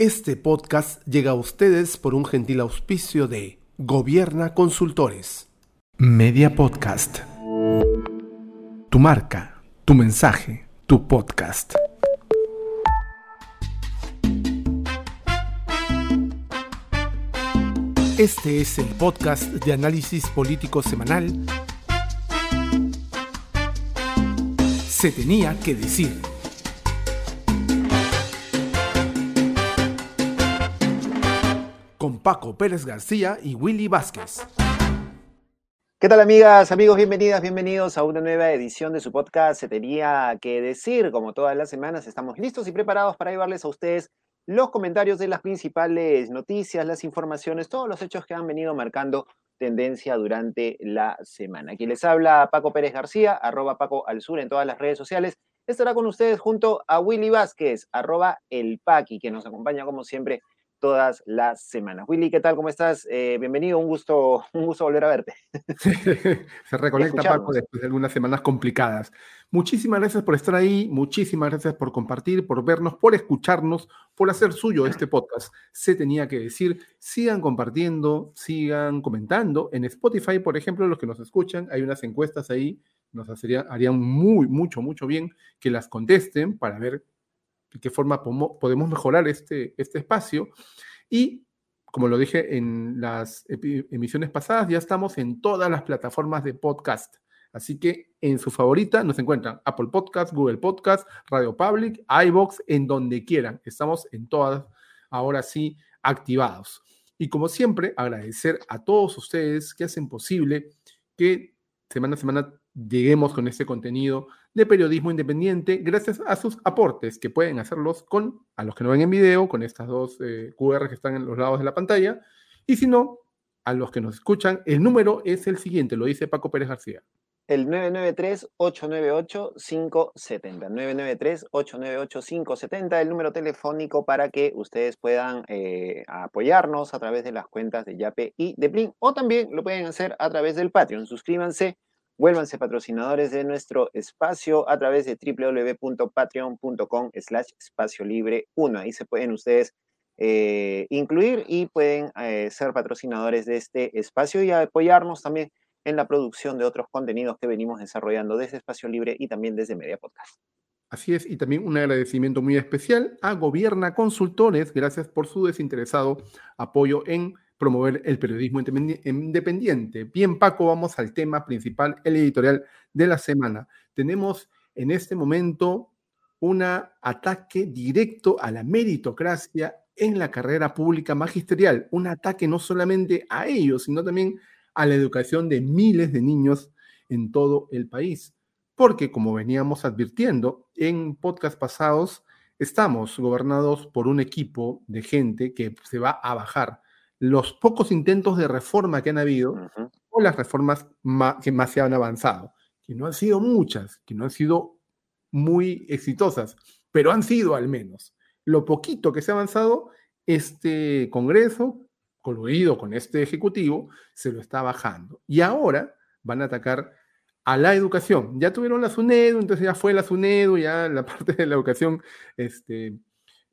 Este podcast llega a ustedes por un gentil auspicio de Gobierna Consultores. Media Podcast. Tu marca, tu mensaje, tu podcast. Este es el podcast de análisis político semanal. Se tenía que decir. Paco Pérez García y Willy Vázquez. ¿Qué tal amigas, amigos? Bienvenidas, bienvenidos a una nueva edición de su podcast. Se tenía que decir, como todas las semanas, estamos listos y preparados para llevarles a ustedes los comentarios de las principales noticias, las informaciones, todos los hechos que han venido marcando tendencia durante la semana. Aquí les habla Paco Pérez García, arroba Paco al Sur en todas las redes sociales. Estará con ustedes junto a Willy Vázquez, arroba el Paqui, que nos acompaña como siempre todas las semanas. Willy, ¿qué tal? ¿Cómo estás? Eh, bienvenido, un gusto, un gusto volver a verte. Se reconecta Paco después de algunas semanas complicadas. Muchísimas gracias por estar ahí, muchísimas gracias por compartir, por vernos, por escucharnos, por hacer suyo este podcast. Se tenía que decir, sigan compartiendo, sigan comentando. En Spotify, por ejemplo, los que nos escuchan, hay unas encuestas ahí, nos harían muy, mucho, mucho bien que las contesten para ver de qué forma podemos mejorar este, este espacio. Y como lo dije en las emisiones pasadas, ya estamos en todas las plataformas de podcast. Así que en su favorita nos encuentran Apple Podcast, Google Podcast, Radio Public, iBox, en donde quieran. Estamos en todas, ahora sí, activados. Y como siempre, agradecer a todos ustedes que hacen posible que semana a semana lleguemos con este contenido de periodismo independiente gracias a sus aportes que pueden hacerlos con, a los que no ven en video, con estas dos eh, QR que están en los lados de la pantalla. Y si no, a los que nos escuchan, el número es el siguiente, lo dice Paco Pérez García. El 993-898-570. 993-898-570, el número telefónico para que ustedes puedan eh, apoyarnos a través de las cuentas de Yape y de Blink, o también lo pueden hacer a través del Patreon. Suscríbanse Vuélvanse patrocinadores de nuestro espacio a través de www.patreon.com slash espacio libre 1. Ahí se pueden ustedes eh, incluir y pueden eh, ser patrocinadores de este espacio y apoyarnos también en la producción de otros contenidos que venimos desarrollando desde Espacio Libre y también desde Media Podcast. Así es, y también un agradecimiento muy especial a Gobierna Consultores, gracias por su desinteresado apoyo en promover el periodismo independiente. Bien, Paco, vamos al tema principal, el editorial de la semana. Tenemos en este momento un ataque directo a la meritocracia en la carrera pública magisterial, un ataque no solamente a ellos, sino también a la educación de miles de niños en todo el país. Porque, como veníamos advirtiendo en podcast pasados, estamos gobernados por un equipo de gente que se va a bajar los pocos intentos de reforma que han habido o las reformas que más se han avanzado, que no han sido muchas, que no han sido muy exitosas, pero han sido al menos. Lo poquito que se ha avanzado, este Congreso, coludido con este Ejecutivo, se lo está bajando. Y ahora van a atacar a la educación. Ya tuvieron la SUNEDU, entonces ya fue la SUNEDU, ya la parte de la educación este,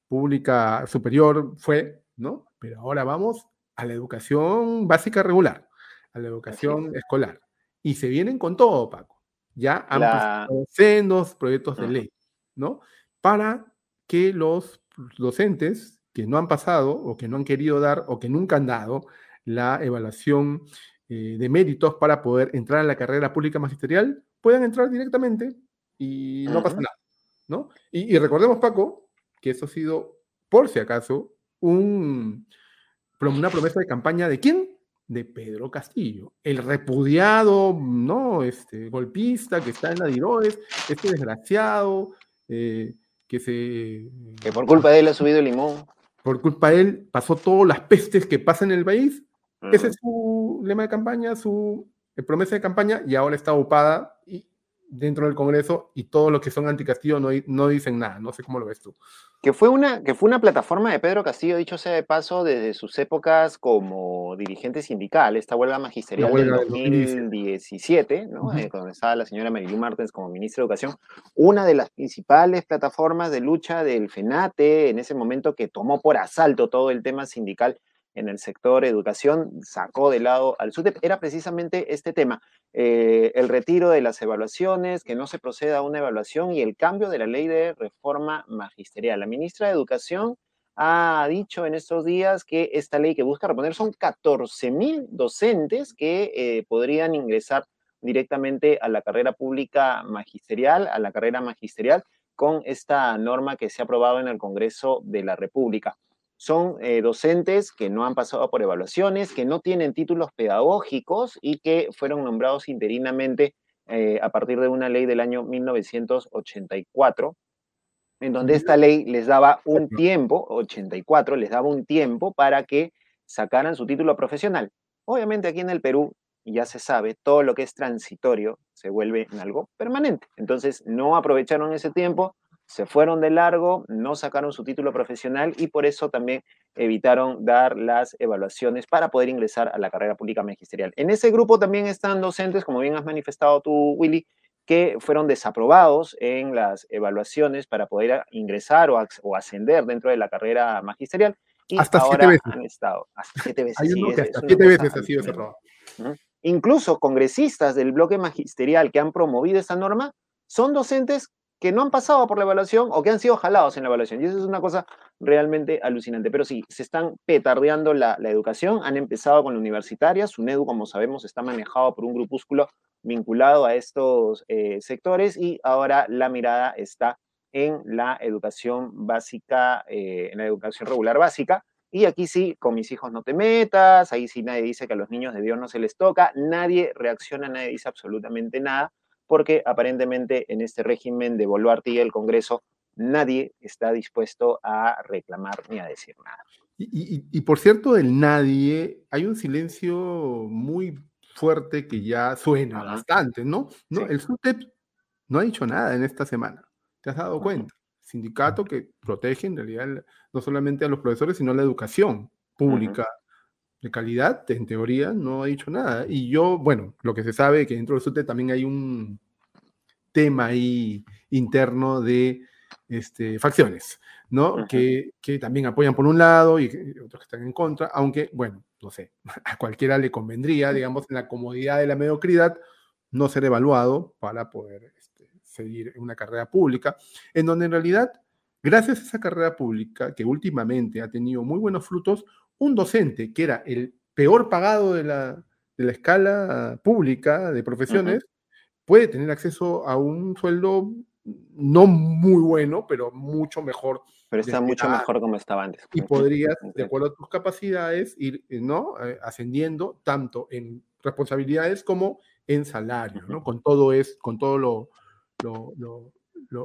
pública superior fue, ¿no? Pero ahora vamos a la educación básica regular, a la educación escolar. Y se vienen con todo, Paco. Ya han sendos proyectos de ley, ¿no? Para que los docentes que no han pasado o que no han querido dar o que nunca han dado la evaluación eh, de méritos para poder entrar a la carrera pública magisterial puedan entrar directamente y no pasa nada, ¿no? Y, y recordemos, Paco, que eso ha sido, por si acaso, un, una promesa de campaña de quién? De Pedro Castillo, el repudiado, ¿no? Este golpista que está en la Diroes, este desgraciado, eh, que se. Que por culpa de él ha subido el limón. Por culpa de él pasó todas las pestes que pasan en el país. Ese es su lema de campaña, su eh, promesa de campaña, y ahora está ocupada dentro del Congreso y todos los que son anticastillo no, no dicen nada. No sé cómo lo ves tú. Que fue, una, que fue una plataforma de Pedro Castillo, dicho sea de paso, desde sus épocas como dirigente sindical, esta huelga magisterial del 2017, ¿no? Eh, cuando estaba la señora Marilu Martens como ministra de Educación, una de las principales plataformas de lucha del FENATE, en ese momento que tomó por asalto todo el tema sindical en el sector educación, sacó de lado al SUTEP, era precisamente este tema, eh, el retiro de las evaluaciones, que no se proceda a una evaluación y el cambio de la ley de reforma magisterial. La ministra de Educación ha dicho en estos días que esta ley que busca reponer son 14 mil docentes que eh, podrían ingresar directamente a la carrera pública magisterial, a la carrera magisterial, con esta norma que se ha aprobado en el Congreso de la República son eh, docentes que no han pasado por evaluaciones, que no tienen títulos pedagógicos y que fueron nombrados interinamente eh, a partir de una ley del año 1984, en donde esta ley les daba un tiempo, 84, les daba un tiempo para que sacaran su título profesional. Obviamente aquí en el Perú, ya se sabe, todo lo que es transitorio se vuelve en algo permanente. Entonces no aprovecharon ese tiempo, se fueron de largo, no sacaron su título profesional y por eso también evitaron dar las evaluaciones para poder ingresar a la carrera pública magisterial. En ese grupo también están docentes, como bien has manifestado tú, Willy, que fueron desaprobados en las evaluaciones para poder ingresar o, ascender dentro de la carrera magisterial. Y hasta siete veces. han estado. Hasta siete veces. Hay uno que hasta siete veces ha sido desaprobado. Incluso congresistas del bloque magisterial que han promovido esta norma son docentes que no han pasado por la evaluación o que han sido jalados en la evaluación. Y eso es una cosa realmente alucinante. Pero sí, se están petardeando la, educación. Han empezado con la universitaria. SUNEDU, como sabemos, está manejado por un grupúsculo vinculado a estos eh, sectores y ahora la mirada está en la educación básica, eh, en la educación regular básica. Y aquí sí, con mis hijos no te metas, ahí sí nadie dice que a los niños de Dios no se les toca, nadie reacciona, nadie dice absolutamente nada porque aparentemente en este régimen de Boluarte y el Congreso nadie está dispuesto a reclamar ni a decir nada. Y, por cierto, del nadie, hay un silencio muy fuerte que ya suena bastante, ¿no? ¿no? El SUTEP no ha dicho nada en esta semana, ¿te has dado cuenta? Sindicato que protege en realidad no solamente a los profesores, sino a la educación pública de calidad, en teoría, no ha dicho nada. Y yo, bueno, lo que se sabe es que dentro del SUTE también hay un tema ahí interno de este, facciones, ¿no? que, que, también apoyan por un lado y otros que están en contra, aunque, bueno, no sé, a cualquiera le convendría, digamos, en la comodidad de la mediocridad, no ser evaluado para poder este, seguir en una carrera pública, en donde en realidad, gracias a esa carrera pública, que últimamente ha tenido muy buenos frutos, un docente que era el peor pagado de la, de la escala pública de profesiones, puede tener acceso a un sueldo no muy bueno, pero mucho mejor. Pero está mucho mejor como estaba antes. Y podrías, de acuerdo a tus capacidades, ir ¿no? Ascendiendo tanto en responsabilidades como en salario, ¿no? Con todo, es, con todo lo, lo,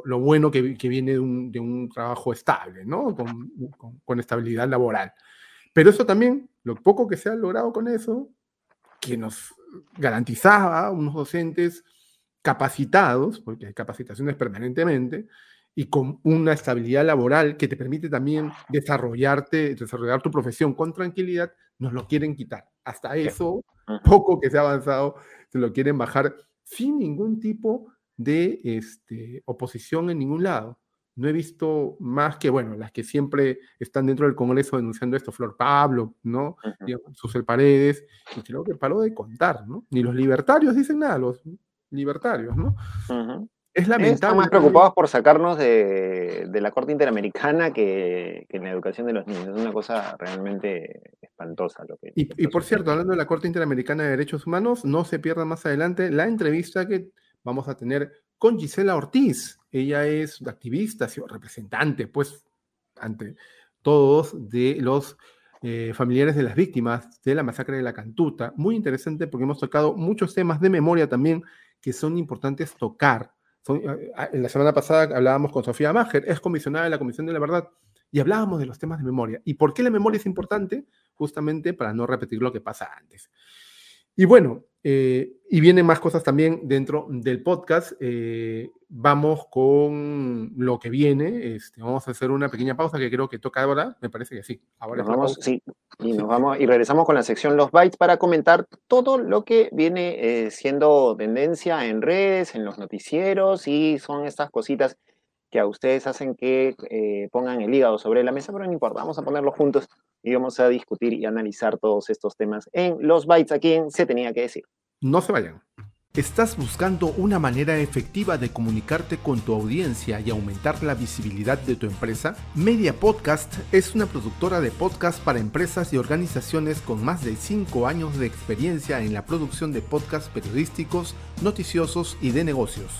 lo, bueno que, que viene de un, de un, trabajo estable, ¿no? Con, con, con estabilidad laboral. Pero eso también, lo poco que se ha logrado con eso, que nos garantizaba unos docentes capacitados, porque hay capacitaciones permanentemente, y con una estabilidad laboral que te permite también desarrollarte, desarrollar tu profesión con tranquilidad, nos lo quieren quitar. Hasta eso, poco que se ha avanzado, se lo quieren bajar sin ningún tipo de este, oposición en ningún lado no he visto más que, bueno, las que siempre están dentro del Congreso denunciando esto, Flor Pablo, ¿no? Susel Paredes, y creo que paró de contar, ¿no? Ni los libertarios dicen nada, los libertarios, ¿no? Es lamentable. Están más preocupados por sacarnos de, la Corte Interamericana que, en la educación de los niños. Es una cosa realmente espantosa. Lo que, y, y por cierto, hablando de la Corte Interamericana de Derechos Humanos, no se pierda más adelante la entrevista que vamos a tener con Gisela Ortiz. Ella es activista, representante, pues, ante todos de los eh, familiares de las víctimas de la masacre de la Cantuta. Muy interesante porque hemos tocado muchos temas de memoria también que son importantes tocar. Eh, en la semana pasada hablábamos con Sofía Mager, es comisionada de la Comisión de la Verdad, y hablábamos de los temas de memoria. ¿Y por qué la memoria es importante? Justamente para no repetir lo que pasa antes. Y bueno, Eh, y vienen más cosas también dentro del podcast. Eh, vamos con lo que viene. Este, vamos a hacer una pequeña pausa que creo que toca ahora. Me parece que sí. Ahora nos vamos, sí. Y nos vamos y regresamos con la sección Los Bytes para comentar todo lo que viene eh, siendo tendencia en redes, en los noticieros y son estas cositas que a ustedes hacen que pongan el hígado sobre la mesa, pero no importa, vamos a ponerlo juntos y vamos a discutir y analizar todos estos temas en Los Bytes, aquí en Se Tenía que Decir. No se vayan. ¿Estás buscando una manera efectiva de comunicarte con tu audiencia y aumentar la visibilidad de tu empresa? Media Podcast es una productora de podcast para empresas y organizaciones con más de 5 años de experiencia en la producción de podcasts periodísticos, noticiosos y de negocios.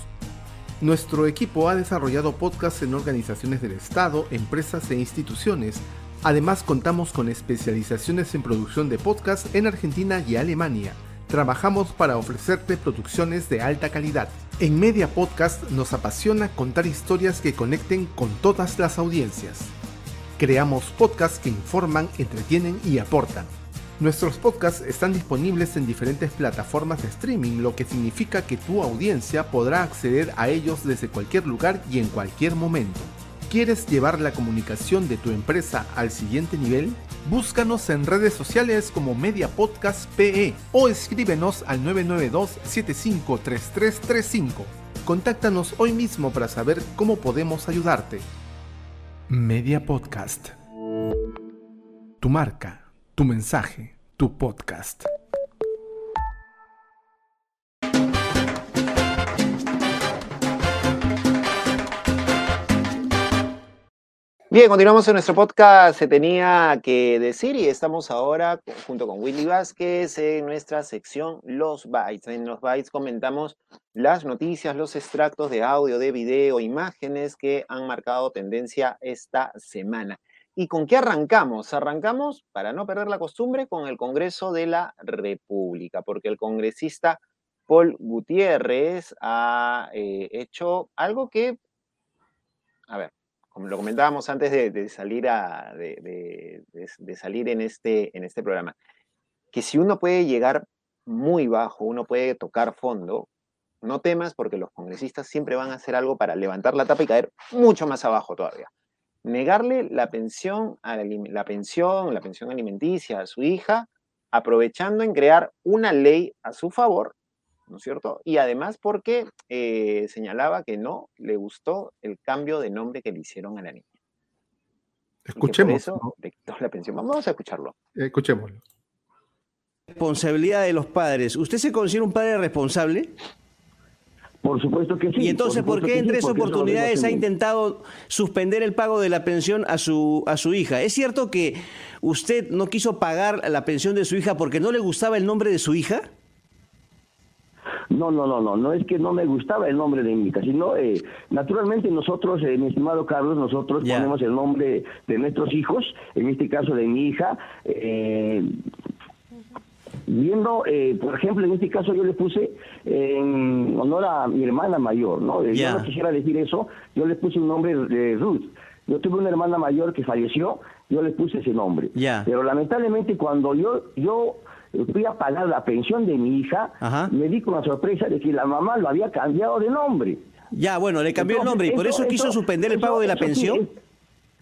Nuestro equipo ha desarrollado podcasts en organizaciones del Estado, empresas e instituciones. Además contamos con especializaciones en producción de podcasts en Argentina y Alemania trabajamos para ofrecerte producciones de alta calidad. En Media Podcast nos apasiona contar historias que conecten con todas las audiencias. Creamos podcasts que informan, entretienen y aportan. Nuestros podcasts están disponibles en diferentes plataformas de streaming, lo que significa que tu audiencia podrá acceder a ellos desde cualquier lugar y en cualquier momento. ¿Quieres llevar la comunicación de tu empresa al siguiente nivel? Búscanos en redes sociales como Media Podcast PE o escríbenos al 992-753335. Contáctanos hoy mismo para saber cómo podemos ayudarte. Media Podcast. Tu marca, tu mensaje, tu podcast. Bien, continuamos en nuestro podcast. Se tenía que decir y estamos ahora junto con Willy Vázquez en nuestra sección Los Bytes. En Los Bytes comentamos las noticias, los extractos de audio, de video, imágenes que han marcado tendencia esta semana. ¿Y con qué arrancamos? Arrancamos, para no perder la costumbre, con el Congreso de la República, porque el congresista Paul Gutiérrez ha eh, hecho algo que, a ver, como lo comentábamos antes de, salir, de, salir en, este, en este programa, que si uno puede llegar muy bajo, uno puede tocar fondo, no temas porque los congresistas siempre van a hacer algo para levantar la tapa y caer mucho más abajo todavía. Negarle la pensión, la pensión, la pensión alimenticia a su hija, aprovechando en crear una ley a su favor ¿no es cierto? Y además porque eh, señalaba que no le gustó el cambio de nombre que le hicieron a la niña. Escuchemos. eso la pensión. Vamos a escucharlo. Escuchémoslo. Responsabilidad de los padres. ¿Usted se considera un padre responsable? Por supuesto que sí. ¿Y entonces por, qué en tres oportunidades ha intentado suspender el pago de la pensión a su, a su hija? ¿Es cierto que usted no quiso pagar la pensión de su hija porque no le gustaba el nombre de su hija? No, no, no, no, no es que no me gustaba el nombre de mi hija, sino eh, naturalmente nosotros, eh, mi estimado Carlos, nosotros ponemos el nombre de nuestros hijos, en este caso de mi hija, eh, viendo, por ejemplo, en este caso yo le puse en honor a mi hermana mayor, ¿no? Yo no quisiera decir eso, yo le puse un nombre de Ruth. Yo tuve una hermana mayor que falleció, yo le puse ese nombre. Pero lamentablemente cuando yo yo fui a pagar la pensión de mi hija, me di con la sorpresa de que la mamá lo había cambiado de nombre. Ya, bueno, le cambió el nombre y por eso, quiso suspender el pago de la pensión.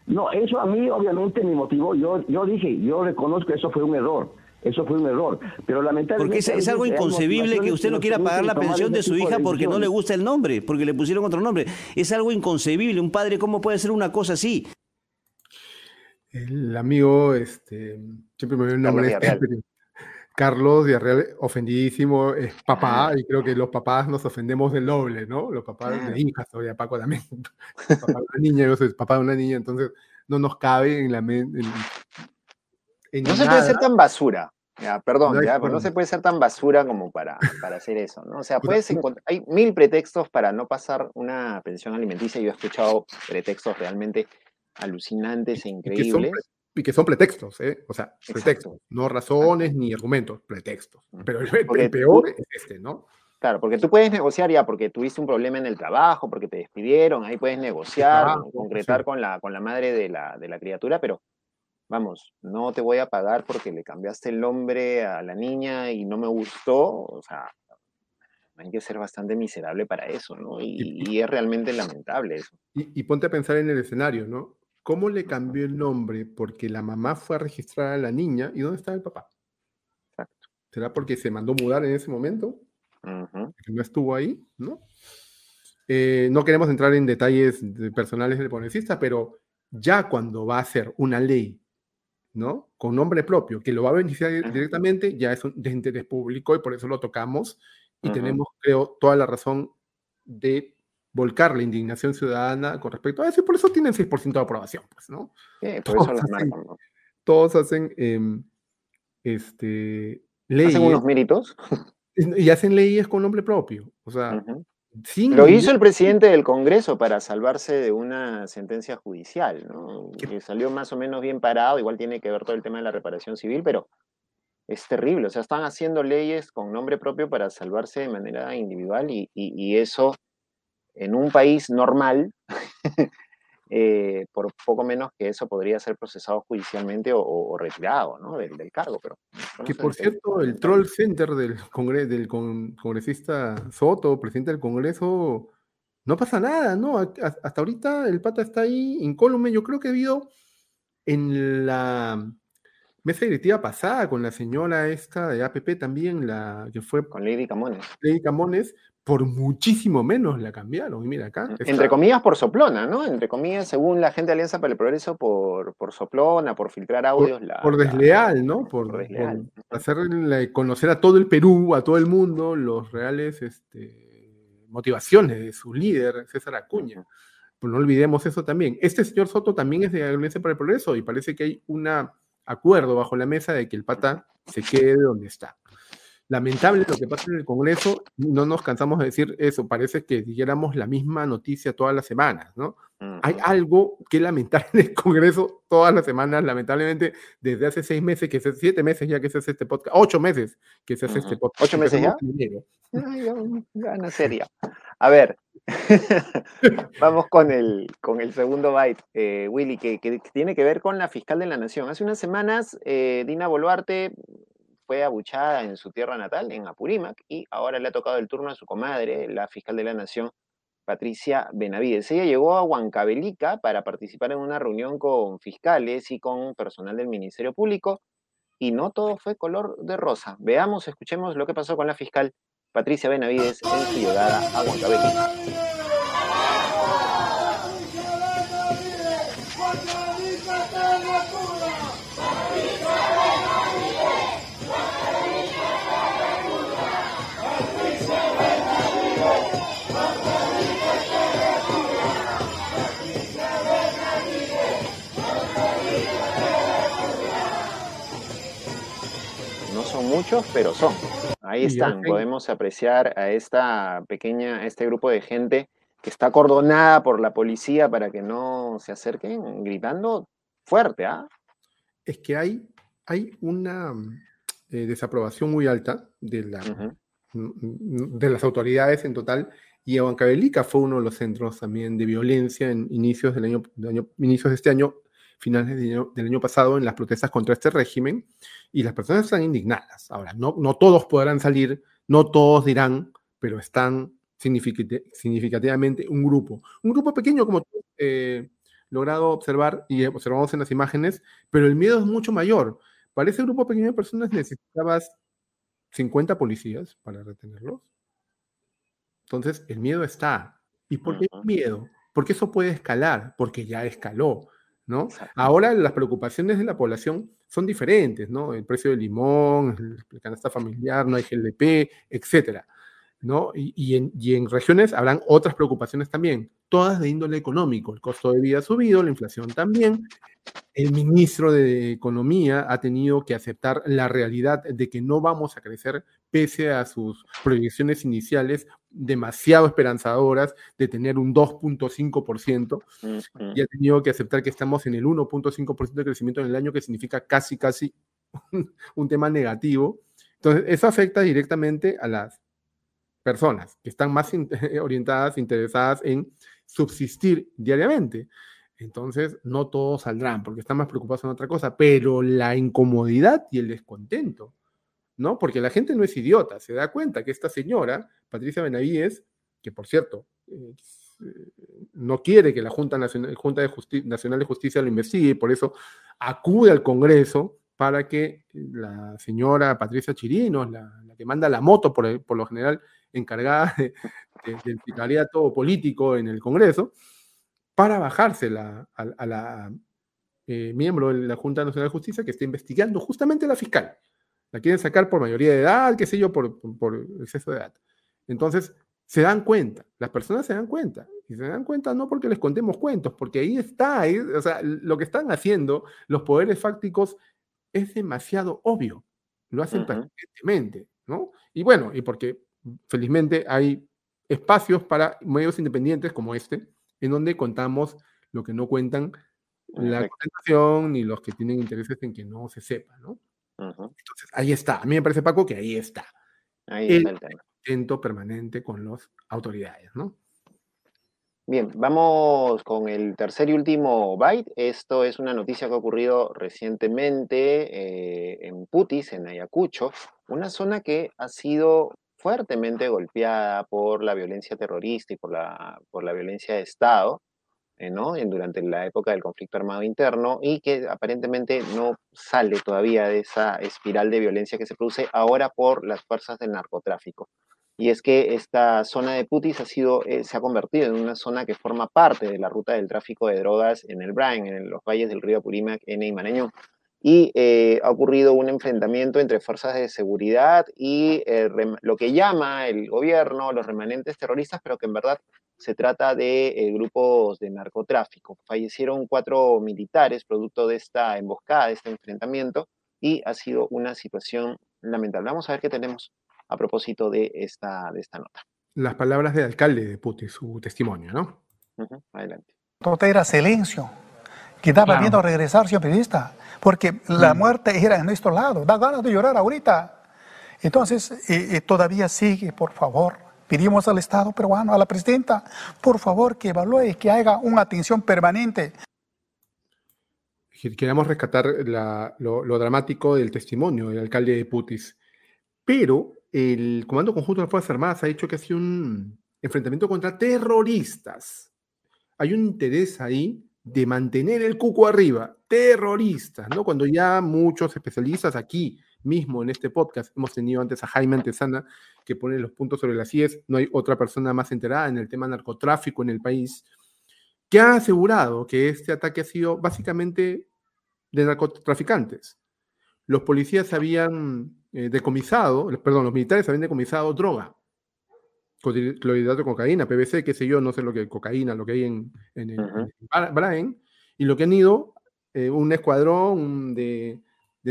no, eso a mí obviamente me motivó. Yo, yo dije, yo reconozco que eso fue un error. Eso fue un error. Pero lamentablemente. Porque es, algo inconcebible que usted no quiera pagar la pensión de su hija porque no le gusta el nombre, porque le pusieron otro nombre. Es algo inconcebible. Un padre, ¿cómo puede hacer una cosa así? El amigo, este, siempre me viene un nombre. Carlos Villarreal, ofendidísimo, es papá, y creo que los papás nos ofendemos del doble, ¿no? Los papás de hijas, todavía Paco también, papá de una niña, yo soy papá de una niña, entonces no nos cabe en la mente. no se puede ser tan basura, ya, perdón, no, ya, no se puede ser tan basura como para, para hacer eso, ¿no? O sea, puedes hay mil pretextos para no pasar una pensión alimenticia, yo he escuchado pretextos realmente alucinantes e increíbles y que son pretextos, ¿eh? O sea, pretextos, no razones ni argumentos, pretextos. Pero el, peor es este, ¿no? Claro, porque tú puedes negociar ya porque tuviste un problema en el trabajo, porque te despidieron, ahí puedes negociar, concretar con, la, con la madre de la, de la criatura, pero vamos, no te voy a pagar porque le cambiaste el nombre a la niña y no me gustó, o sea, hay que ser bastante miserable para eso, ¿no? Y, es realmente lamentable eso. Y, ponte a pensar en el escenario, ¿no? ¿Cómo le cambió el nombre? Porque la mamá fue a registrar a la niña y ¿dónde está el papá? Exacto. ¿Será porque se mandó mudar en ese momento? Que no estuvo ahí, ¿no? Eh, no queremos entrar en detalles personales del congresista, pero ya cuando va a ser una ley, ¿no? Con nombre propio, que lo va a beneficiar directamente, ya es de interés público y por eso lo tocamos y tenemos, creo, toda la razón de volcar la indignación ciudadana con respecto a eso y por eso tienen 6% de aprobación, pues, ¿no? todos, hacen, todos hacen em, este, leyes. ¿Hacen unos méritos? Y hacen leyes con nombre propio, o sea... Lo hizo el presidente del Congreso para salvarse de una sentencia judicial, ¿no? Que salió más o menos bien parado, igual tiene que ver todo el tema de la reparación civil, pero es terrible. O sea, están haciendo leyes con nombre propio para salvarse de manera individual y, eso en un país normal, eh, por poco menos que eso podría ser procesado judicialmente o, retirado ¿no? del, cargo. Pero, que por cierto, el troll center del, del congresista Soto, presidente del Congreso, no pasa nada, ¿no? Hasta ahorita el pata está ahí incólume. Yo creo que ha habido en la mesa directiva pasada con la señora esta de APP también, la que fue... Con Lady Camones. Lady Camones, por muchísimo menos la cambiaron. Y mira acá. Entre comillas por soplona, ¿no? Entre comillas, según la gente de Alianza para el Progreso, por, por soplona, por filtrar audios. Por, por desleal, ¿no? Por, hacerle conocer a todo el Perú, a todo el mundo, los reales este, motivaciones de su líder, César Acuña. Pues no olvidemos eso también. Este señor Soto también es de Alianza para el Progreso y parece que hay una acuerdo bajo la mesa de que el pata se quede donde está. Lamentable lo que pasa en el Congreso, no nos cansamos de decir eso, parece que dijéramos la misma noticia todas las semanas, ¿no? Hay algo que lamentar en el Congreso todas las semanas, lamentablemente, desde hace seis meses, que hace siete meses ya que se hace este podcast, ocho meses que se hace este podcast. ¿Ocho meses ya? Gana seria. A ver, Vamos con el, con el segundo byte, eh, Willy, que, tiene que ver con la fiscal de la Nación. Hace unas semanas, eh, Dina Boluarte fue abuchada en su tierra natal, en Apurímac, y ahora le ha tocado el turno a su comadre, la fiscal de la Nación, Patricia Benavides. Ella llegó a Huancavelica para participar en una reunión con fiscales y con personal del Ministerio Público, y no todo fue color de rosa. Veamos, escuchemos lo que pasó con la fiscal Patricia Benavides en su llegada a Huancavelica. Muchos, pero son. Ahí están, podemos apreciar a esta pequeña, este grupo de gente que está acordonada por la policía para que no se acerquen, gritando fuerte, ¿ah? Es que hay, hay una eh, desaprobación muy alta de, la, de las autoridades en total, y Huancavelica fue uno de los centros también de violencia en inicios del año, año inicios de este año finales del año, pasado en las protestas contra este régimen y las personas están indignadas. Ahora, no, no todos podrán salir, no todos dirán, pero están significativamente un grupo. Un grupo pequeño como tú eh, logrado observar y observamos en las imágenes, pero el miedo es mucho mayor. Para ese grupo pequeño de personas necesitabas 50 policías para retenerlos. Entonces, el miedo está. ¿Y por qué el miedo? Porque eso puede escalar, porque ya escaló. ¿No? Ahora las preocupaciones de la población son diferentes, ¿no? El precio del limón, el canasta familiar, no hay GLP, etcétera, ¿no? Y, en, y, en, regiones habrán otras preocupaciones también, todas de índole económico. El costo de vida ha subido, la inflación también. El ministro de Economía ha tenido que aceptar la realidad de que no vamos a crecer pese a sus proyecciones iniciales demasiado esperanzadoras de tener un 2.5% y ha tenido que aceptar que estamos en el 1.5% de crecimiento en el año, que significa casi, casi un tema negativo. Entonces, eso afecta directamente a las personas que están más orientadas, interesadas en subsistir diariamente. Entonces, no todos saldrán porque están más preocupados en otra cosa, pero la incomodidad y el descontento, ¿no? Porque la gente no es idiota, se da cuenta que esta señora, Patricia Benavides, que por cierto, eh, no quiere que la Junta Nacional, de de Justicia lo investigue y por eso acude al Congreso para que la señora Patricia Chirinos, la, que manda la moto por, por lo general encargada del vicariato político en el Congreso, para bajársela a, la eh, miembro de la Junta Nacional de Justicia que está investigando justamente la fiscal. La quieren sacar por mayoría de edad, qué sé yo, por, por exceso de edad. Entonces, se dan cuenta, las personas se dan cuenta, y se dan cuenta no porque les contemos cuentos, porque ahí está, o sea, lo que están haciendo los poderes fácticos es demasiado obvio, lo hacen permanentemente, ¿no? Y bueno, y porque felizmente hay espacios para medios independientes como este, en donde contamos lo que no cuentan la organización ni los que tienen intereses en que no se sepa, ¿no? Entonces, ahí está. A mí me parece, Paco, que ahí está. Ahí está el tema. permanente con las autoridades, ¿no? Bien, vamos con el tercer y último byte. Esto es una noticia que ha ocurrido recientemente eh, en Putis, en Ayacucho, una zona que ha sido fuertemente golpeada por la violencia terrorista y por la, por la violencia de Estado, eh, ¿no? durante la época del conflicto armado interno, y que aparentemente no sale todavía de esa espiral de violencia que se produce ahora por las fuerzas del narcotráfico y es que esta zona de Putis ha sido, eh, se ha convertido en una zona que forma parte de la ruta del tráfico de drogas en el Brain, en los valles del río Apurímac, en Imaneño. Y eh, ha ocurrido un enfrentamiento entre fuerzas de seguridad y eh, lo que llama el gobierno los remanentes terroristas, pero que en verdad se trata de grupos de narcotráfico. Fallecieron cuatro militares producto de esta emboscada, de este enfrentamiento, y ha sido una situación lamentable. Vamos a ver qué tenemos a propósito de esta, de esta nota. Las palabras del alcalde de Puti, su testimonio, ¿no? adelante. Todo era silencio, que daba miedo a regresar, señor periodista, porque la mm. muerte era en nuestro lado, da ganas de llorar ahorita. Entonces, eh, eh, todavía sigue, por favor, pedimos al Estado peruano, a la presidenta, por favor, que evalúe, que haga una atención permanente. Queremos rescatar lo, lo, dramático del testimonio del alcalde de Putis, pero el Comando Conjunto de las Fuerzas Armadas ha dicho que ha sido un enfrentamiento contra terroristas. Hay un interés ahí de mantener el cuco arriba, terroristas, ¿no? Cuando ya muchos especialistas aquí mismo en este podcast, hemos tenido antes a Jaime Antesana, que pone los puntos sobre las IES, no hay otra persona más enterada en el tema narcotráfico en el país, que ha asegurado que este ataque ha sido básicamente de narcotraficantes. Los policías habían eh, decomisado, perdón, los militares habían decomisado droga, clorhidrato de cocaína, PVC, qué sé yo, no sé lo que cocaína, lo que hay en, en, y lo que han ido eh, un escuadrón de,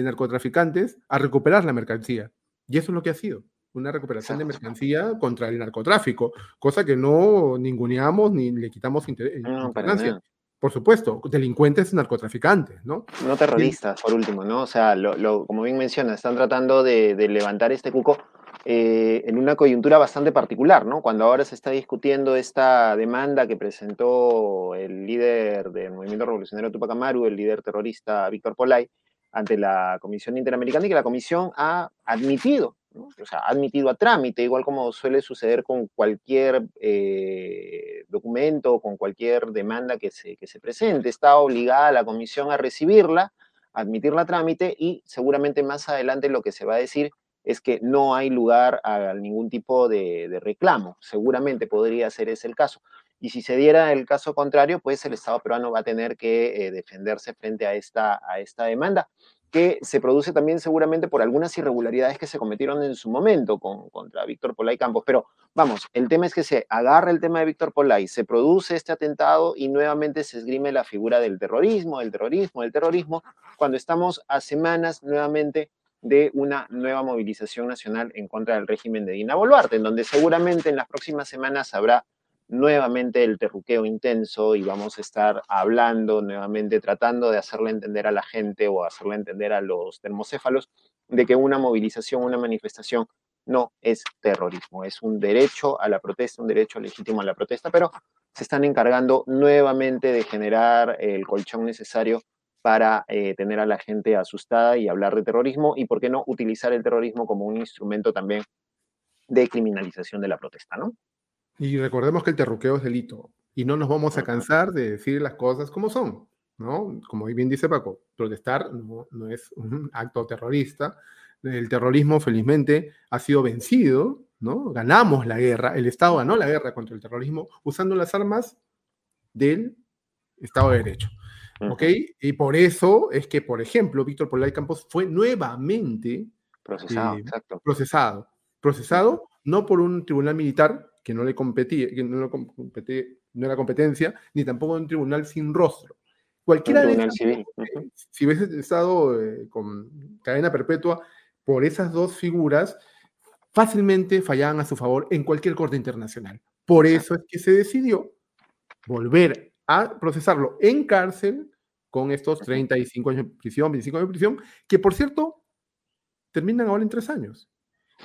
narcotraficantes a recuperar la mercancía. Y eso es lo que ha sido, una recuperación de mercancía contra el narcotráfico, cosa que no ninguneamos ni le quitamos importancia por supuesto, delincuentes narcotraficantes, ¿no? No terroristas, por último, ¿no? O sea, lo, como bien menciona, están tratando de, levantar este cuco eh, en una coyuntura bastante particular, ¿no? Cuando ahora se está discutiendo esta demanda que presentó el líder del Movimiento Revolucionario Tupac Amaru, el líder terrorista Víctor Polay, ante la Comisión Interamericana y que la Comisión ha admitido o sea, admitido a trámite, igual como suele suceder con cualquier eh, documento o con cualquier demanda que se, que se presente. Está obligada la comisión a recibirla, admitirla a trámite y seguramente más adelante lo que se va a decir es que no hay lugar a ningún tipo de, reclamo. Seguramente podría ser ese el caso. Y si se diera el caso contrario, pues el Estado peruano va a tener que eh, defenderse frente a esta, a esta demanda que se produce también seguramente por algunas irregularidades que se cometieron en su momento con, contra Víctor Polay Campos. Pero vamos, el tema es que se agarra el tema de Víctor Polay, se produce este atentado y nuevamente se esgrime la figura del terrorismo, del terrorismo, del terrorismo, cuando estamos a semanas nuevamente de una nueva movilización nacional en contra del régimen de Dina Boluarte, en donde seguramente en las próximas semanas habrá nuevamente el terruqueo intenso y vamos a estar hablando nuevamente, tratando de hacerle entender a la gente o hacerle entender a los termocéfalos de que una movilización, una manifestación no es terrorismo, es un derecho a la protesta, un derecho legítimo a la protesta, pero se están encargando nuevamente de generar el colchón necesario para eh, tener a la gente asustada y hablar de terrorismo y, ¿por qué no?, utilizar el terrorismo como un instrumento también de criminalización de la protesta, ¿no? Y recordemos que el terruqueo es delito y no nos vamos a cansar de decir las cosas como son, ¿no? Como bien dice Paco, protestar no, no es un acto terrorista. El terrorismo, felizmente, ha sido vencido, ¿no? Ganamos la guerra, el Estado ganó la guerra contra el terrorismo usando las armas del Estado de Derecho. ¿Ok? Y por eso es que, por ejemplo, Víctor Polay Campos fue nuevamente procesado, eh, procesado. Procesado no por un tribunal militar que no le competía, que no, no era competencia, ni tampoco un tribunal sin rostro. Cualquiera de civil. si hubiese estado eh, con cadena perpetua por esas dos figuras, fácilmente fallaban a su favor en cualquier corte internacional. Por eso es que se decidió volver a procesarlo en cárcel con estos 35 años de prisión, 25 años de prisión, que por cierto terminan ahora en tres años.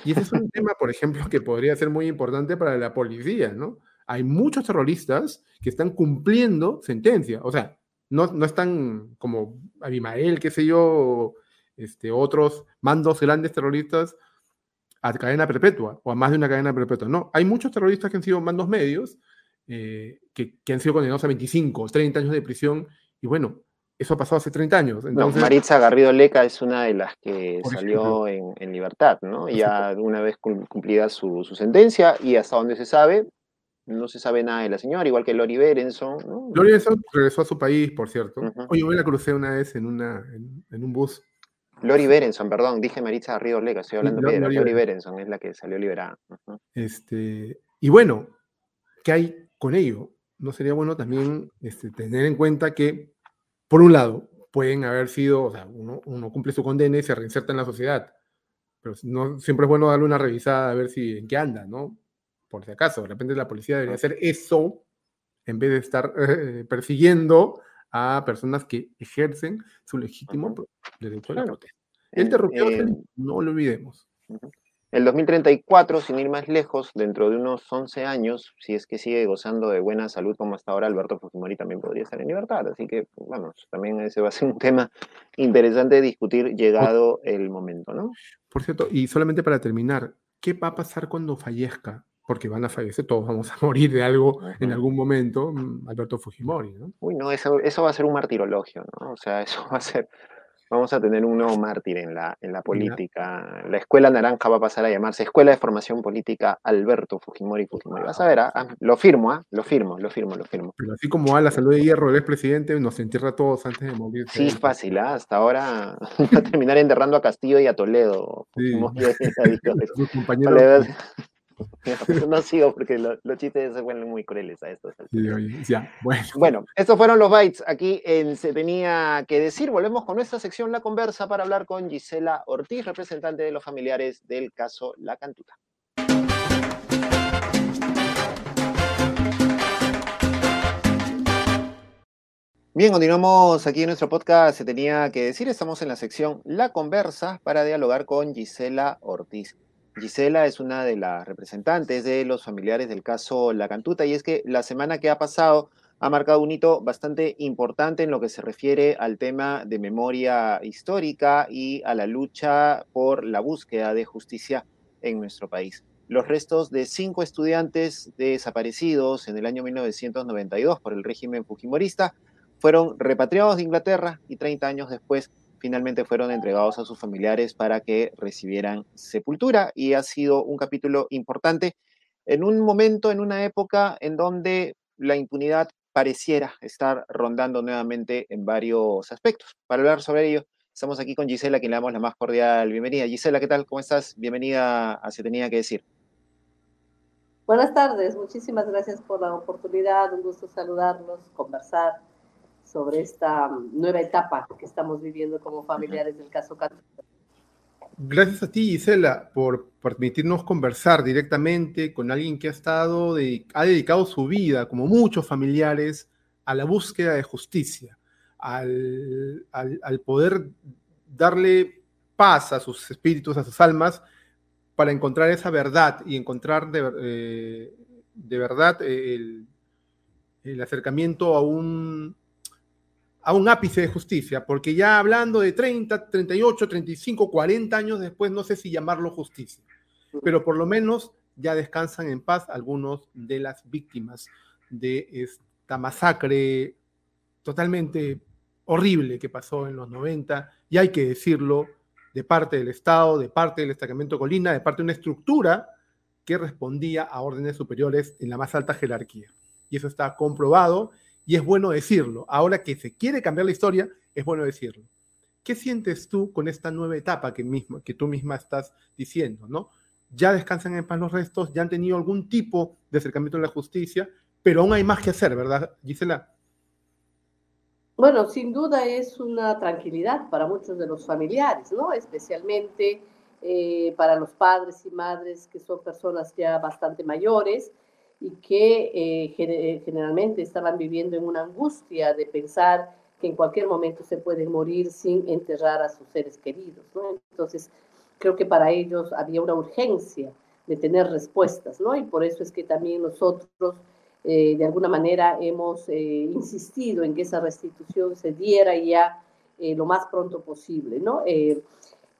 Y ese es un tema, por ejemplo, que podría ser muy importante para la policía, ¿no? Hay muchos terroristas que están cumpliendo sentencia, o sea, no, no están como Abimael, qué sé yo, este, otros mandos grandes terroristas a cadena perpetua o a más de una cadena perpetua. No, hay muchos terroristas que han sido mandos medios eh, que, han sido condenados a 25, 30 años de prisión, y bueno, eso ha pasado hace 30 años. Entonces, Maritza Garrido Leca es una de las que salió en, libertad, ¿no? Ya una vez cumplida su, sentencia, y hasta donde se sabe, no se sabe nada de la señora, igual que Lori Berenson. ¿no? Lori Berenson regresó a su país, por cierto. Oye, yo la crucé una vez en, una, en, un bus. Lori Berenson, perdón, dije Maritza Garrido Leca, estoy hablando de Lori, Berenson es la que salió liberada. este, y bueno, ¿qué hay con ello, no sería bueno también este, tener en cuenta que, por un lado, pueden haber sido, o sea, uno, cumple su condena y se reinserta en la sociedad, pero no, siempre es bueno darle una revisada a ver si en qué anda, ¿no? Por si acaso, de repente la policía debería hacer eso en vez de estar eh, persiguiendo a personas que ejercen su legítimo derecho a la protesta. El terrorismo, no lo olvidemos. El 2034, sin ir más lejos, dentro de unos 11 años, si es que sigue gozando de buena salud como hasta ahora, Alberto Fujimori también podría estar en libertad. Así que, bueno, también ese va a ser un tema interesante de discutir llegado el momento, ¿no? Por cierto, y solamente para terminar, ¿qué va a pasar cuando fallezca? Porque van a fallecer, todos vamos a morir de algo en algún momento, mm, Alberto Fujimori, ¿no? Uy, no, eso, eso va a ser un martirologio, ¿no? O sea, eso va a ser Vamos a tener un nuevo mártir en la, en la política. La Escuela Naranja va a pasar a llamarse Escuela de Formación Política Alberto Fujimori Fujimori. Vas a ver, ah, ah, lo firmo, ¿ah? lo firmo, lo firmo, lo firmo. Pero así como a la salud de hierro, el expresidente nos entierra a todos antes de morir. Sí, es fácil, ¿ah? hasta ahora va a terminar enterrando a Castillo y a Toledo. Sí. Compañeros. no sigo porque los chistes se vuelven muy crueles a estos. bueno. bueno, estos fueron los bytes aquí en Se Tenía que Decir. Volvemos con nuestra sección La Conversa para hablar con Gisela Ortiz, representante de los familiares del caso La Cantuta. Bien, continuamos aquí en nuestro podcast. Se tenía que decir, estamos en la sección La Conversa para dialogar con Gisela Ortiz. Gisela es una de las representantes de los familiares del caso La Cantuta y es que la semana que ha pasado ha marcado un hito bastante importante en lo que se refiere al tema de memoria histórica y a la lucha por la búsqueda de justicia en nuestro país. Los restos de cinco estudiantes desaparecidos en el año 1992 por el régimen fujimorista fueron repatriados de Inglaterra y 30 años después finalmente fueron entregados a sus familiares para que recibieran sepultura y ha sido un capítulo importante en un momento, en una época en donde la impunidad pareciera estar rondando nuevamente en varios aspectos. Para hablar sobre ello, estamos aquí con Gisela, quien le damos la más cordial bienvenida. Gisela, ¿qué tal? ¿Cómo estás? Bienvenida a Se Tenía que Decir. Buenas tardes, muchísimas gracias por la oportunidad, un gusto saludarlos, conversar sobre esta nueva etapa que estamos viviendo como familiares del caso Católico. Gracias a ti, Gisela, por permitirnos conversar directamente con alguien que ha estado, ha dedicado su vida, como muchos familiares, a la búsqueda de justicia, al, poder darle paz a sus espíritus, a sus almas, para encontrar esa verdad y encontrar de, eh, verdad el, el acercamiento a un, a un ápice de justicia, porque ya hablando de 30, 38, 35, 40 años después, no sé si llamarlo justicia, pero por lo menos ya descansan en paz algunos de las víctimas de esta masacre totalmente horrible que pasó en los 90, y hay que decirlo, de parte del Estado, de parte del destacamento Colina, de parte de una estructura que respondía a órdenes superiores en la más alta jerarquía. Y eso está comprobado y es bueno decirlo. Ahora que se quiere cambiar la historia, es bueno decirlo. ¿Qué sientes tú con esta nueva etapa que, mismo, que tú misma estás diciendo? ¿no? Ya descansan en paz los restos, ya han tenido algún tipo de acercamiento a la justicia, pero aún hay más que hacer, ¿verdad, Gisela? Bueno, sin duda es una tranquilidad para muchos de los familiares, ¿no? Especialmente eh, para los padres y madres que son personas ya bastante mayores y que eh, eh, generalmente estaban viviendo en una angustia de pensar que en cualquier momento se pueden morir sin enterrar a sus seres queridos, ¿no? Entonces, creo que para ellos había una urgencia de tener respuestas, ¿no? Y por eso es que también nosotros eh, de alguna manera hemos eh, insistido en que esa restitución se diera ya eh, lo más pronto posible, ¿no?